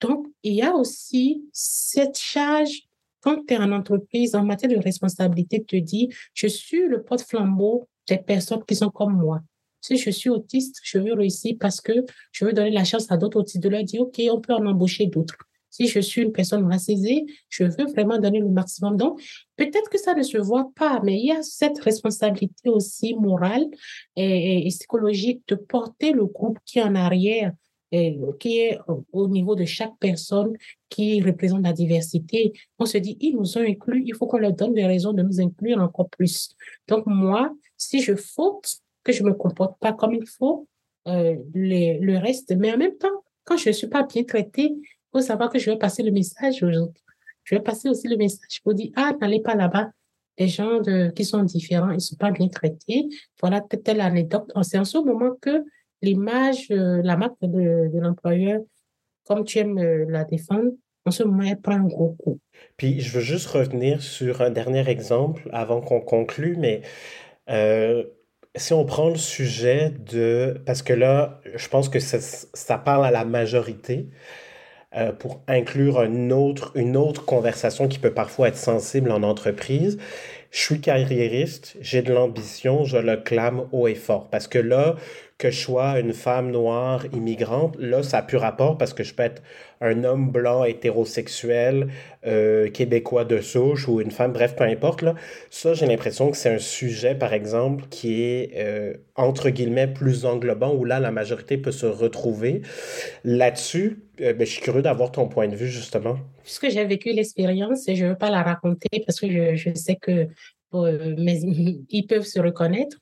Donc, il y a aussi cette charge quand tu es en entreprise, en matière de responsabilité, te dis, je suis le porte-flambeau des personnes qui sont comme moi. Si je suis autiste, je veux réussir parce que je veux donner la chance à d'autres autistes de leur dire, OK, on peut en embaucher d'autres. Si je suis une personne racisée, je veux vraiment donner le maximum. Donc, peut-être que ça ne se voit pas, mais il y a cette responsabilité aussi morale et, psychologique de porter le groupe qui est en arrière, et, qui est au niveau de chaque personne qui représente la diversité. On se dit, ils nous ont inclus, il faut qu'on leur donne des raisons de nous inclure encore plus. Donc, moi, si je faute, que je me comporte pas comme il faut, euh, le reste, mais en même temps, quand je ne suis pas bien traitée, il faut savoir que je vais passer le message aux autres. Je vais passer aussi le message pour dire, ah, n'allez pas là-bas. Les gens de, qui sont différents, ils ne sont pas bien traités. Voilà telle anecdote. C'est en ce moment que l'image, euh, la marque de, de l'employeur, comme tu aimes euh, la défendre, en ce moment, elle prend un gros coup. Puis, je veux juste revenir sur un dernier exemple avant qu'on conclue, mais euh, si on prend le sujet de... Parce que là, je pense que ça, ça parle à la majorité. Pour inclure un autre, une autre conversation qui peut parfois être sensible en entreprise. Je suis carriériste, j'ai de l'ambition, je le clame haut et fort. Parce que là, que je sois une femme noire immigrante, là, ça n'a plus rapport parce que je peux être un homme blanc hétérosexuel euh, québécois de souche ou une femme, bref, peu importe. Là. Ça, j'ai l'impression que c'est un sujet, par exemple, qui est, euh, entre guillemets, plus englobant, où là, la majorité peut se retrouver. Là-dessus, euh, ben, je suis curieux d'avoir ton point de vue, justement. Puisque j'ai vécu l'expérience je ne veux pas la raconter parce que je, je sais que mais, ils peuvent se reconnaître.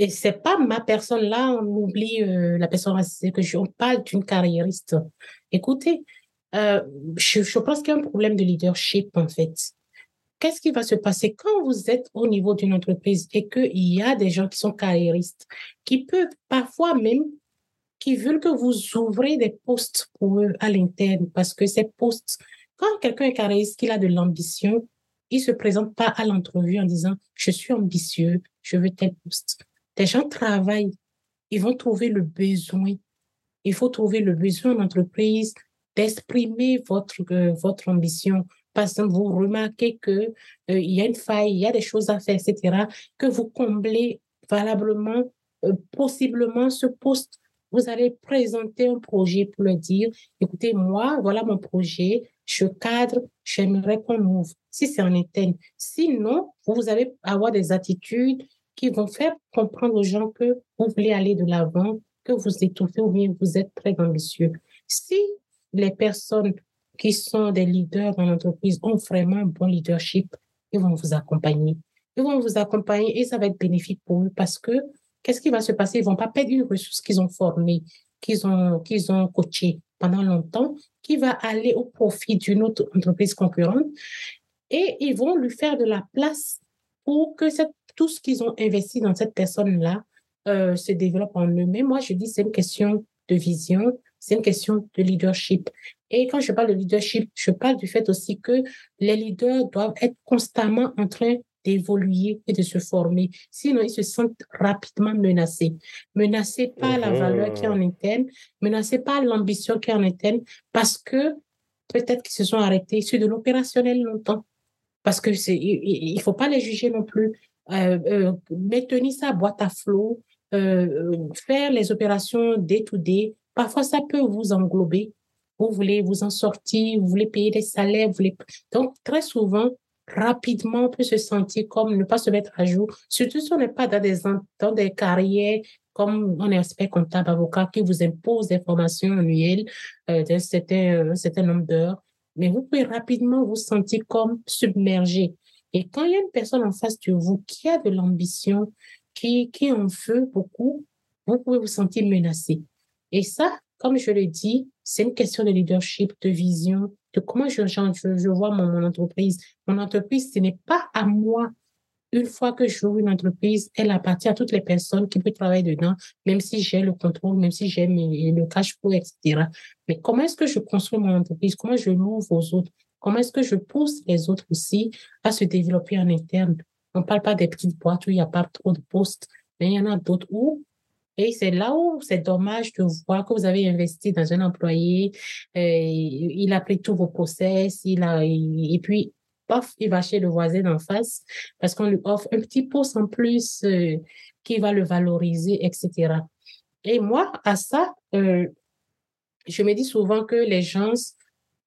Et c'est pas ma personne là, on oublie euh, la personne que je, on parle d'une carriériste. Écoutez, euh, je, pense qu'il y a un problème de leadership en fait. Qu'est-ce qui va se passer quand vous êtes au niveau d'une entreprise et qu'il y a des gens qui sont carriéristes, qui peuvent parfois même, qui veulent que vous ouvrez des postes pour eux à l'interne, parce que ces postes, quand quelqu'un est carriériste, qu'il a de l'ambition, ne se présentent pas à l'entrevue en disant je suis ambitieux, je veux tel poste. Les gens travaillent, ils vont trouver le besoin. Il faut trouver le besoin en entreprise d'exprimer votre, euh, votre ambition. Parce que vous remarquez qu'il euh, y a une faille, il y a des choses à faire, etc., que vous comblez valablement, euh, possiblement ce poste. Vous allez présenter un projet pour le dire, écoutez, moi, voilà mon projet, je cadre, j'aimerais qu'on ouvre. Si c'est en interne. Sinon, vous allez avoir des attitudes qui vont faire comprendre aux gens que vous voulez aller de l'avant, que vous étouffez ou bien vous êtes très ambitieux. Si les personnes qui sont des leaders dans l'entreprise ont vraiment un bon leadership, ils vont vous accompagner. Ils vont vous accompagner et ça va être bénéfique pour eux parce que qu'est-ce qui va se passer? Ils vont pas perdre une ressource qu'ils ont formée, qu'ils ont, qu'ils ont coachée pendant longtemps, qui va aller au profit d'une autre entreprise concurrente et ils vont lui faire de la place pour que cette, tout ce qu'ils ont investi dans cette personne-là euh, se développe en eux-mêmes. Moi, je dis c'est une question de vision, c'est une question de leadership. Et quand je parle de leadership, je parle du fait aussi que les leaders doivent être constamment en train d'évoluer et de se former. Sinon, ils se sentent rapidement menacés. Menacés par la valeur qui est en interne, menacés par l'ambition qui est en interne, parce que peut-être qu'ils se sont arrêtés sur de l'opérationnel longtemps. Parce que c'est, il ne faut pas les juger non plus. Euh, euh, maintenir sa boîte à flot, euh, faire les opérations day-to-day, Parfois, ça peut vous englober. Vous voulez vous en sortir, vous voulez payer des salaires. Donc, très souvent, rapidement, on peut se sentir comme ne pas se mettre à jour, surtout si on n'est pas dans des, dans des carrières comme on est expert comptable, avocat, qui vous impose des formations annuelles d'un certain nombre d'heures. Mais vous pouvez rapidement vous sentir comme submergé. Et quand il y a une personne en face de vous qui a de l'ambition, qui, qui en veut beaucoup, vous pouvez vous sentir menacé. Et ça, comme je le dis, c'est une question de leadership, de vision, de comment je, je, je vois mon, entreprise. Mon entreprise, ce n'est pas à moi. Une fois que j'ouvre une entreprise, elle appartient à toutes les personnes qui peuvent travailler dedans, même si j'ai le contrôle, même si j'ai le cash flow, etc. Mais comment est-ce que je construis mon entreprise? Comment je l'ouvre aux autres? Comment est-ce que je pousse les autres aussi à se développer en interne? On ne parle pas des petites boîtes où il n'y a pas trop de postes, mais il y en a d'autres où et c'est là où c'est dommage de voir que vous avez investi dans un employé, euh, il a pris tous vos process, il a, et puis, paf, il va chez le voisin en face parce qu'on lui offre un petit poste en plus euh, qui va le valoriser, etc. Et moi, à ça, euh, je me dis souvent que les gens,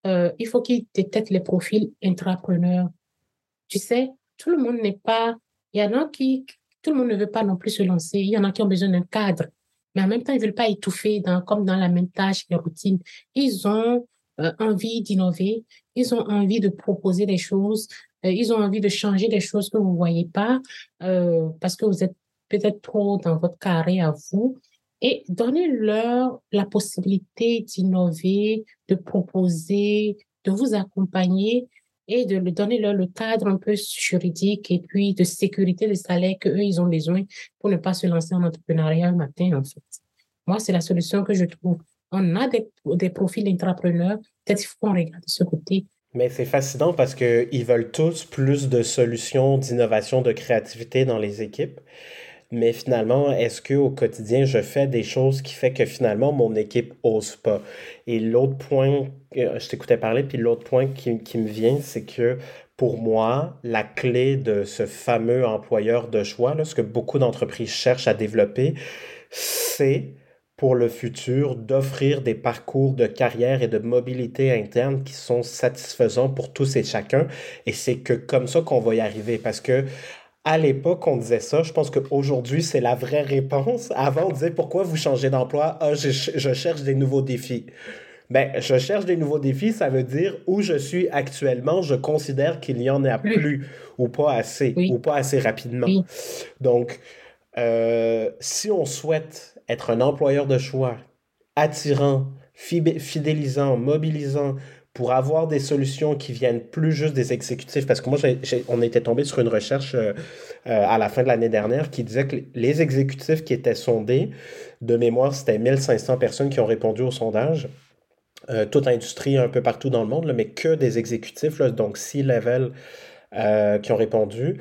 il faut qu'ils détectent les profils intrapreneurs. Tu sais, tout le monde n'est pas, il y en a qui, tout le monde ne veut pas non plus se lancer. Il y en a qui ont besoin d'un cadre, mais en même temps, ils ne veulent pas étouffer dans, comme dans la même tâche, les routines. Ils ont euh, envie d'innover, ils ont envie de proposer des choses, euh, ils ont envie de changer des choses que vous ne voyez pas euh, parce que vous êtes peut-être trop dans votre carré à vous. Et donnez-leur la possibilité d'innover, de proposer, de vous accompagner et de leur donner leur le cadre un peu juridique et puis de sécurité de salaire qu'eux, ils ont besoin pour ne pas se lancer en entrepreneuriat un matin, en fait. Moi, c'est la solution que je trouve. On a des, des profils d'entrepreneurs, peut-être qu'il faut qu'on regarde de ce côté. Mais c'est fascinant parce qu'ils veulent tous plus de solutions, d'innovation, de créativité dans les équipes. Mais finalement, est-ce qu'au quotidien, je fais des choses qui fait que finalement, mon équipe ose pas? Et l'autre point, euh, je t'écoutais parler, puis l'autre point qui, qui me vient, c'est que pour moi, la clé de ce fameux employeur de choix, là, ce que beaucoup d'entreprises cherchent à développer, c'est pour le futur d'offrir des parcours de carrière et de mobilité interne qui sont satisfaisants pour tous et chacun. Et c'est que comme ça qu'on va y arriver. Parce que à l'époque, on disait ça. Je pense qu'aujourd'hui, c'est la vraie réponse. Avant, on disait pourquoi vous changez d'emploi? Ah, je, cherche des nouveaux défis. Ben, je cherche des nouveaux défis, ça veut dire où je suis actuellement, je considère qu'il n'y en a plus, ou pas assez, ou pas assez rapidement. Donc, euh, si on souhaite être un employeur de choix attirant, fidélisant, mobilisant, pour avoir des solutions qui viennent plus juste des exécutifs, parce que moi, on était tombé sur une recherche euh, euh, à la fin de l'année dernière qui disait que les exécutifs qui étaient sondés, de mémoire, c'était 1500 personnes qui ont répondu au sondage, euh, toute industrie un peu partout dans le monde, mais que des exécutifs, donc C-level qui ont répondu.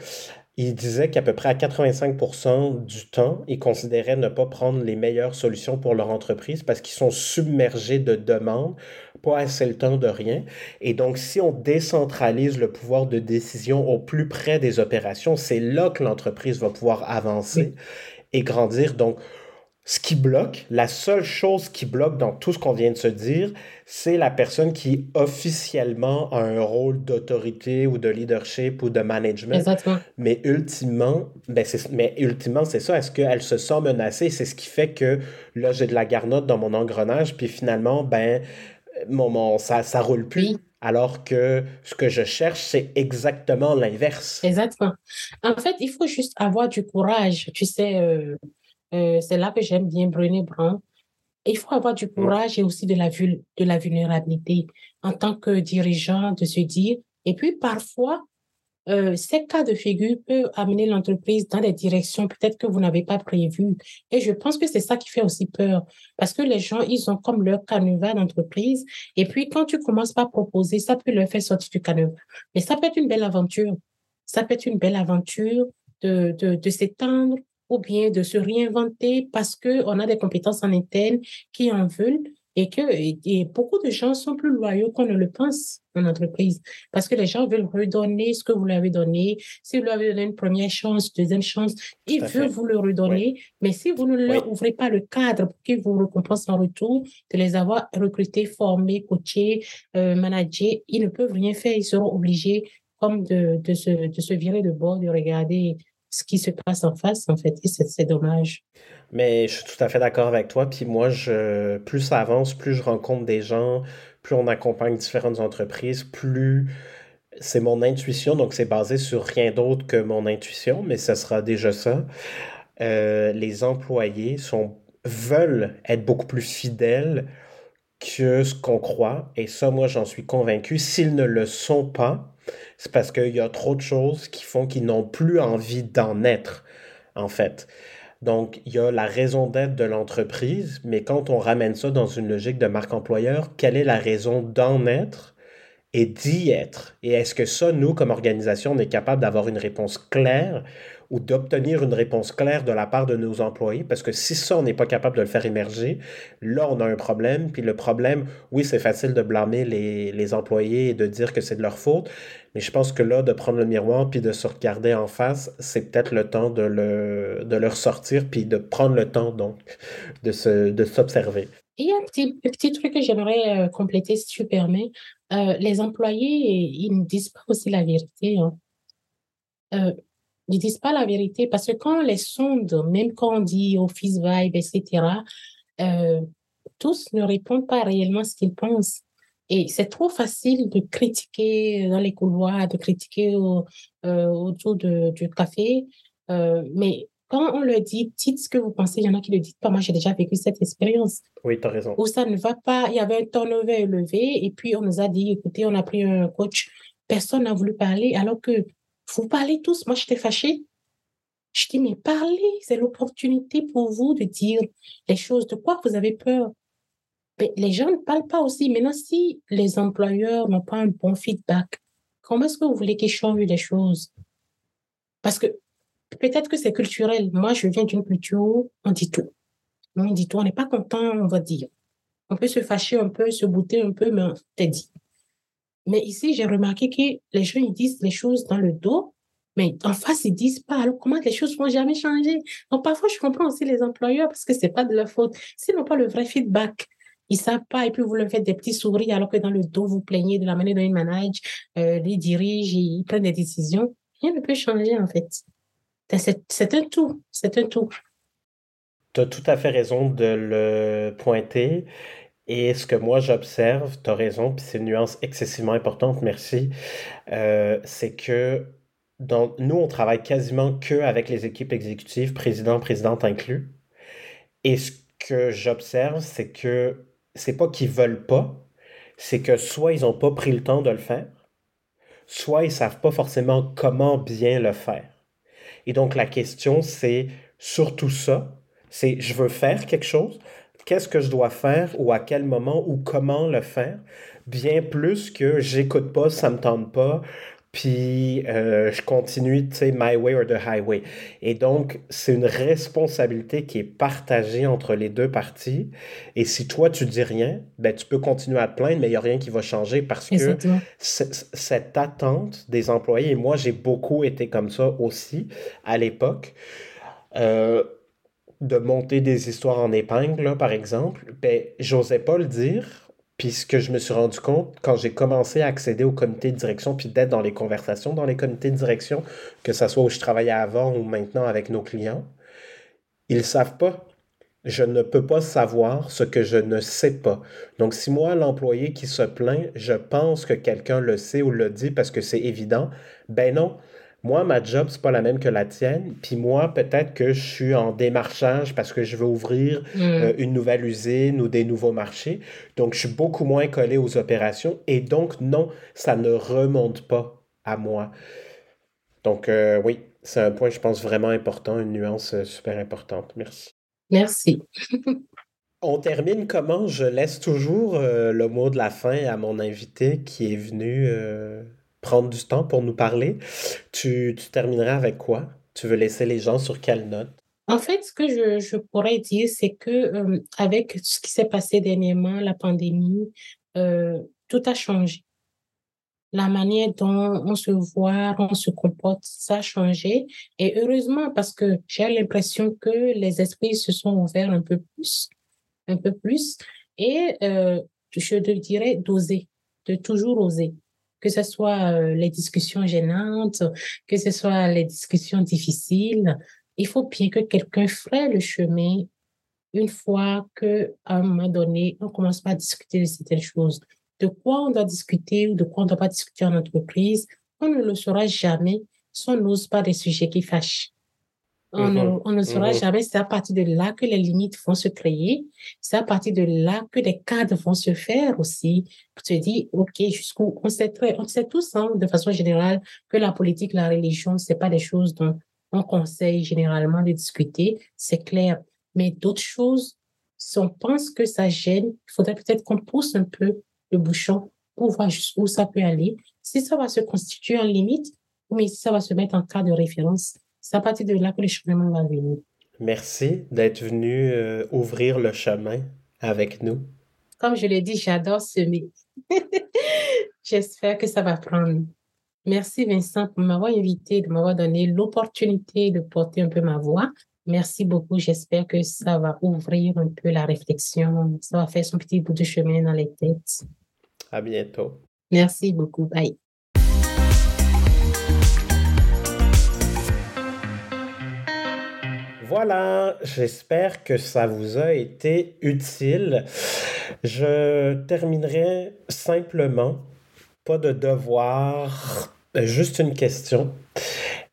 Ils disaient qu'à peu près à 85% du temps, ils considéraient ne pas prendre les meilleures solutions pour leur entreprise parce qu'ils sont submergés de demandes, pas assez le temps de rien. Et donc, si on décentralise le pouvoir de décision au plus près des opérations, c'est là que l'entreprise va pouvoir avancer et grandir. Donc, ce qui bloque, la seule chose qui bloque dans tout ce qu'on vient de se dire, c'est la personne qui officiellement a un rôle d'autorité ou de leadership ou de management. Exactement. Mais ultimement, ben mais ultimement, c'est ça. Est-ce qu'elle se sent menacée? C'est ce qui fait que là, j'ai de la garnotte dans mon engrenage, puis finalement, ben, mon, ça, ça roule plus. Alors que ce que je cherche, c'est exactement l'inverse. Exactement. En fait, il faut juste avoir du courage. Tu sais, euh, euh, c'est là que j'aime bien Brené Brown. Il faut avoir du courage et aussi de la, de la vulnérabilité en tant que dirigeant de se dire. Et puis parfois, euh, ces cas de figure peuvent amener l'entreprise dans des directions peut-être que vous n'avez pas prévues. Et je pense que c'est ça qui fait aussi peur. Parce que les gens, ils ont comme leur canevas d'entreprise. Et puis, quand tu commences par proposer, ça peut leur faire sortir du canevas. Mais ça peut être une belle aventure. Ça peut être une belle aventure de, de, de s'étendre ou bien de se réinventer parce qu'on a des compétences en interne qui en veulent et que et beaucoup de gens sont plus loyaux qu'on ne le pense en entreprise parce que les gens veulent redonner ce que vous leur avez donné. Si vous leur avez donné une première chance, deuxième chance, ils veulent vous le redonner. Mais si vous ne leur ouvrez pas le cadre pour qu'ils vous récompensent en retour, de les avoir recrutés, formés, coachés, euh, managés, ils ne peuvent rien faire. Ils seront obligés comme de, de, se, de se virer de bord, de regarder ce qui se passe en face, en fait. Et c'est dommage. Mais je suis tout à fait d'accord avec toi. Puis moi, je, plus ça avance, plus je rencontre des gens, plus on accompagne différentes entreprises, plus c'est mon intuition. Donc, c'est basé sur rien d'autre que mon intuition, mais ce sera déjà ça. Euh, les employés sont, veulent être beaucoup plus fidèles que ce qu'on croit. Et ça, moi, j'en suis convaincu. S'ils ne le sont pas, c'est parce qu'il y a trop de choses qui font qu'ils n'ont plus envie d'en être, en fait. Donc, il y a la raison d'être de l'entreprise, mais quand on ramène ça dans une logique de marque employeur, quelle est la raison d'en être et d'y être? Et est-ce que ça, nous, comme organisation, on est capable d'avoir une réponse claire ou d'obtenir une réponse claire de la part de nos employés, parce que si ça, on n'est pas capable de le faire émerger, là, on a un problème. Puis le problème, oui, c'est facile de blâmer les, les, employés et de dire que c'est de leur faute, mais je pense que là, de prendre le miroir puis de se regarder en face, c'est peut-être le temps de le, de le ressortir puis de prendre le temps, donc, de, se, de s'observer. Il y a un petit, petit truc que j'aimerais euh, compléter, si tu permets. Euh, les employés, ils ne disent pas aussi la vérité. Hein. Euh, ils disent pas la vérité parce que quand on les sonde, même quand on dit Office Vibe, etc., euh, tous ne répondent pas réellement ce qu'ils pensent. Et c'est trop facile de critiquer dans les couloirs, de critiquer euh, autour de, du café. Euh, mais quand on leur dit, dites ce que vous pensez, il y en a qui ne le disent pas. Moi, j'ai déjà vécu cette expérience. Oui, tu as raison. Où ça ne va pas, il y avait un turnover élevé, et puis on nous a dit, écoutez, on a pris un coach, personne n'a voulu parler, alors que vous parlez tous. Moi, j'étais fâchée. Je dis, mais parlez, c'est l'opportunité pour vous de dire les choses. De quoi vous avez peur? Mais Les gens ne parlent pas aussi. Maintenant, si les employeurs n'ont pas un bon feedback, comment est-ce que vous voulez qu'ils changent les choses? Parce que peut-être que c'est culturel. Moi, je viens d'une culture où on dit tout. On dit tout, on n'est pas content, on va dire. On peut se fâcher un peu, se bouter un peu, mais on dit. Mais ici, j'ai remarqué que les gens, ils disent les choses dans le dos, mais en face, ils disent pas. Alors, comment les choses vont jamais changer? Donc, parfois, je comprends aussi les employeurs parce que c'est pas de leur faute. S'ils n'ont pas le vrai feedback, ils savent pas, et puis vous leur faites des petits sourires alors que dans le dos, vous plaignez de la manière dont ils managent, euh, ils dirigent, ils prennent des décisions. Rien ne peut changer, en fait. C'est un tout. C'est un tout. Tu as tout à fait raison de le pointer. Et ce que moi j'observe, tu as raison, puis c'est une nuance excessivement importante, merci, euh, c'est que nous, on travaille quasiment que avec les équipes exécutives, président, présidente inclus. Et ce que j'observe, c'est que c'est pas qu'ils veulent pas, c'est que soit ils n'ont pas pris le temps de le faire, soit ils savent pas forcément comment bien le faire. Et donc la question, c'est surtout ça, c'est je veux faire quelque chose, qu'est-ce que je dois faire ou à quel moment ou comment le faire, bien plus que j'écoute pas, ça me tente pas, puis euh, je continue, tu sais, my way or the highway. Et donc, c'est une responsabilité qui est partagée entre les deux parties. Et si toi, tu dis rien, ben, tu peux continuer à te plaindre, mais il n'y a rien qui va changer parce que cette attente des employés, et moi, j'ai beaucoup été comme ça aussi à l'époque, euh, de monter des histoires en épingle, par exemple, ben, j'osais pas le dire puis ce que je me suis rendu compte quand j'ai commencé à accéder au comité de direction, puis d'être dans les conversations dans les comités de direction, que ce soit où je travaillais avant ou maintenant avec nos clients, ils ne savent pas. Je ne peux pas savoir ce que je ne sais pas. Donc, si moi, l'employé qui se plaint, je pense que quelqu'un le sait ou le dit parce que c'est évident, ben non, moi, ma job, c'est pas la même que la tienne. Puis moi, peut-être que je suis en démarchage parce que je veux ouvrir mm. euh, une nouvelle usine ou des nouveaux marchés. Donc, je suis beaucoup moins collé aux opérations. Et donc, non, ça ne remonte pas à moi. Donc, euh, oui, c'est un point, je pense, vraiment important, une nuance euh, super importante. Merci. Merci. On termine comment? Je laisse toujours le mot de la fin à mon invité qui est venu prendre du temps pour nous parler. Tu, tu terminerais avec quoi? Tu veux laisser les gens sur quelle note? En fait, ce que je, je pourrais dire, c'est que euh, avec ce qui s'est passé dernièrement, la pandémie, euh, tout a changé. La manière dont on se voit, on se comporte, ça a changé. Et heureusement, parce que j'ai l'impression que les esprits se sont ouverts un peu plus, un peu plus. Et euh, je te dirais d'oser, de toujours oser que ce soit euh, les discussions gênantes, que ce soit les discussions difficiles, il faut bien que quelqu'un ferait le chemin une fois que à un moment donné, on commence pas à discuter de certaines choses. De quoi on doit discuter ou de quoi on ne doit pas discuter en entreprise, on ne le saura jamais si on n'ose pas des sujets qui fâchent. On, ne, mm-hmm. on ne saura mm-hmm. jamais. C'est à partir de là que les limites vont se créer. C'est à partir de là que des cadres vont se faire aussi. Pour se dire, OK, jusqu'où on sait très, on sait tous, hein, de façon générale, que la politique, la religion, c'est pas des choses dont on conseille généralement de discuter. C'est clair. Mais d'autres choses, si on pense que ça gêne, il faudrait peut-être qu'on pousse un peu le bouchon pour voir jusqu'où ça peut aller. Si ça va se constituer en limite, mais si ça va se mettre en cas de référence, c'est à partir de là que le chemin va venir. Merci d'être venu euh, ouvrir le chemin avec nous. Comme je l'ai dit, j'adore semer. J'espère que ça va prendre. Merci Vincent pour m'avoir invité, de m'avoir donné l'opportunité de porter un peu ma voix. Merci beaucoup. J'espère que ça va ouvrir un peu la réflexion. Ça va faire son petit bout de chemin dans les têtes. À bientôt. Merci beaucoup. Bye. Voilà, j'espère que ça vous a été utile. Je terminerai simplement, pas de devoir, juste une question.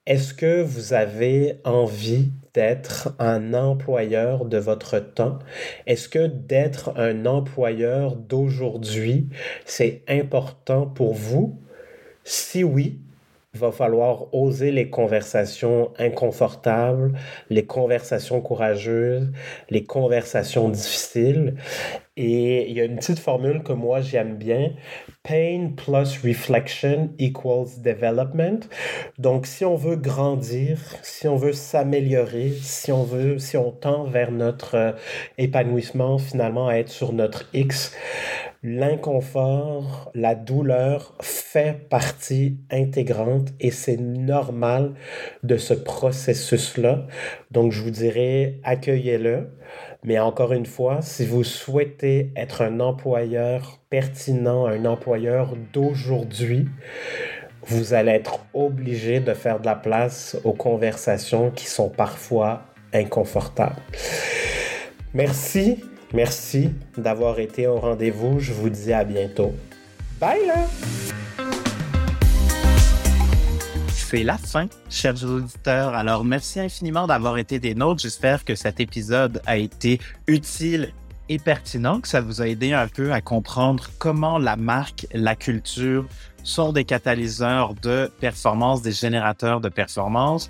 Est-ce que vous avez envie d'être un employeur de votre temps? Est-ce que d'être un employeur d'aujourd'hui, c'est important pour vous? Si oui, il va falloir oser les conversations inconfortables, les conversations courageuses, les conversations difficiles. Et il y a une petite formule que moi j'aime bien. Pain plus reflection equals development. Donc si on veut grandir, si on veut s'améliorer, si on veut, si on tend vers notre euh, épanouissement, finalement à être sur notre X, l'inconfort, la douleur fait partie intégrante et c'est normal de ce processus-là. Donc, je vous dirais, accueillez-le. Mais encore une fois, si vous souhaitez être un employeur pertinent, un employeur d'aujourd'hui, vous allez être obligé de faire de la place aux conversations qui sont parfois inconfortables. Merci Merci d'avoir été au rendez-vous. Je vous dis à bientôt. Bye là! C'est la fin, chers auditeurs. Alors, merci infiniment d'avoir été des nôtres. J'espère que cet épisode a été utile et pertinent, que ça vous a aidé un peu à comprendre comment la marque, la culture sont des catalyseurs de performance, des générateurs de performance.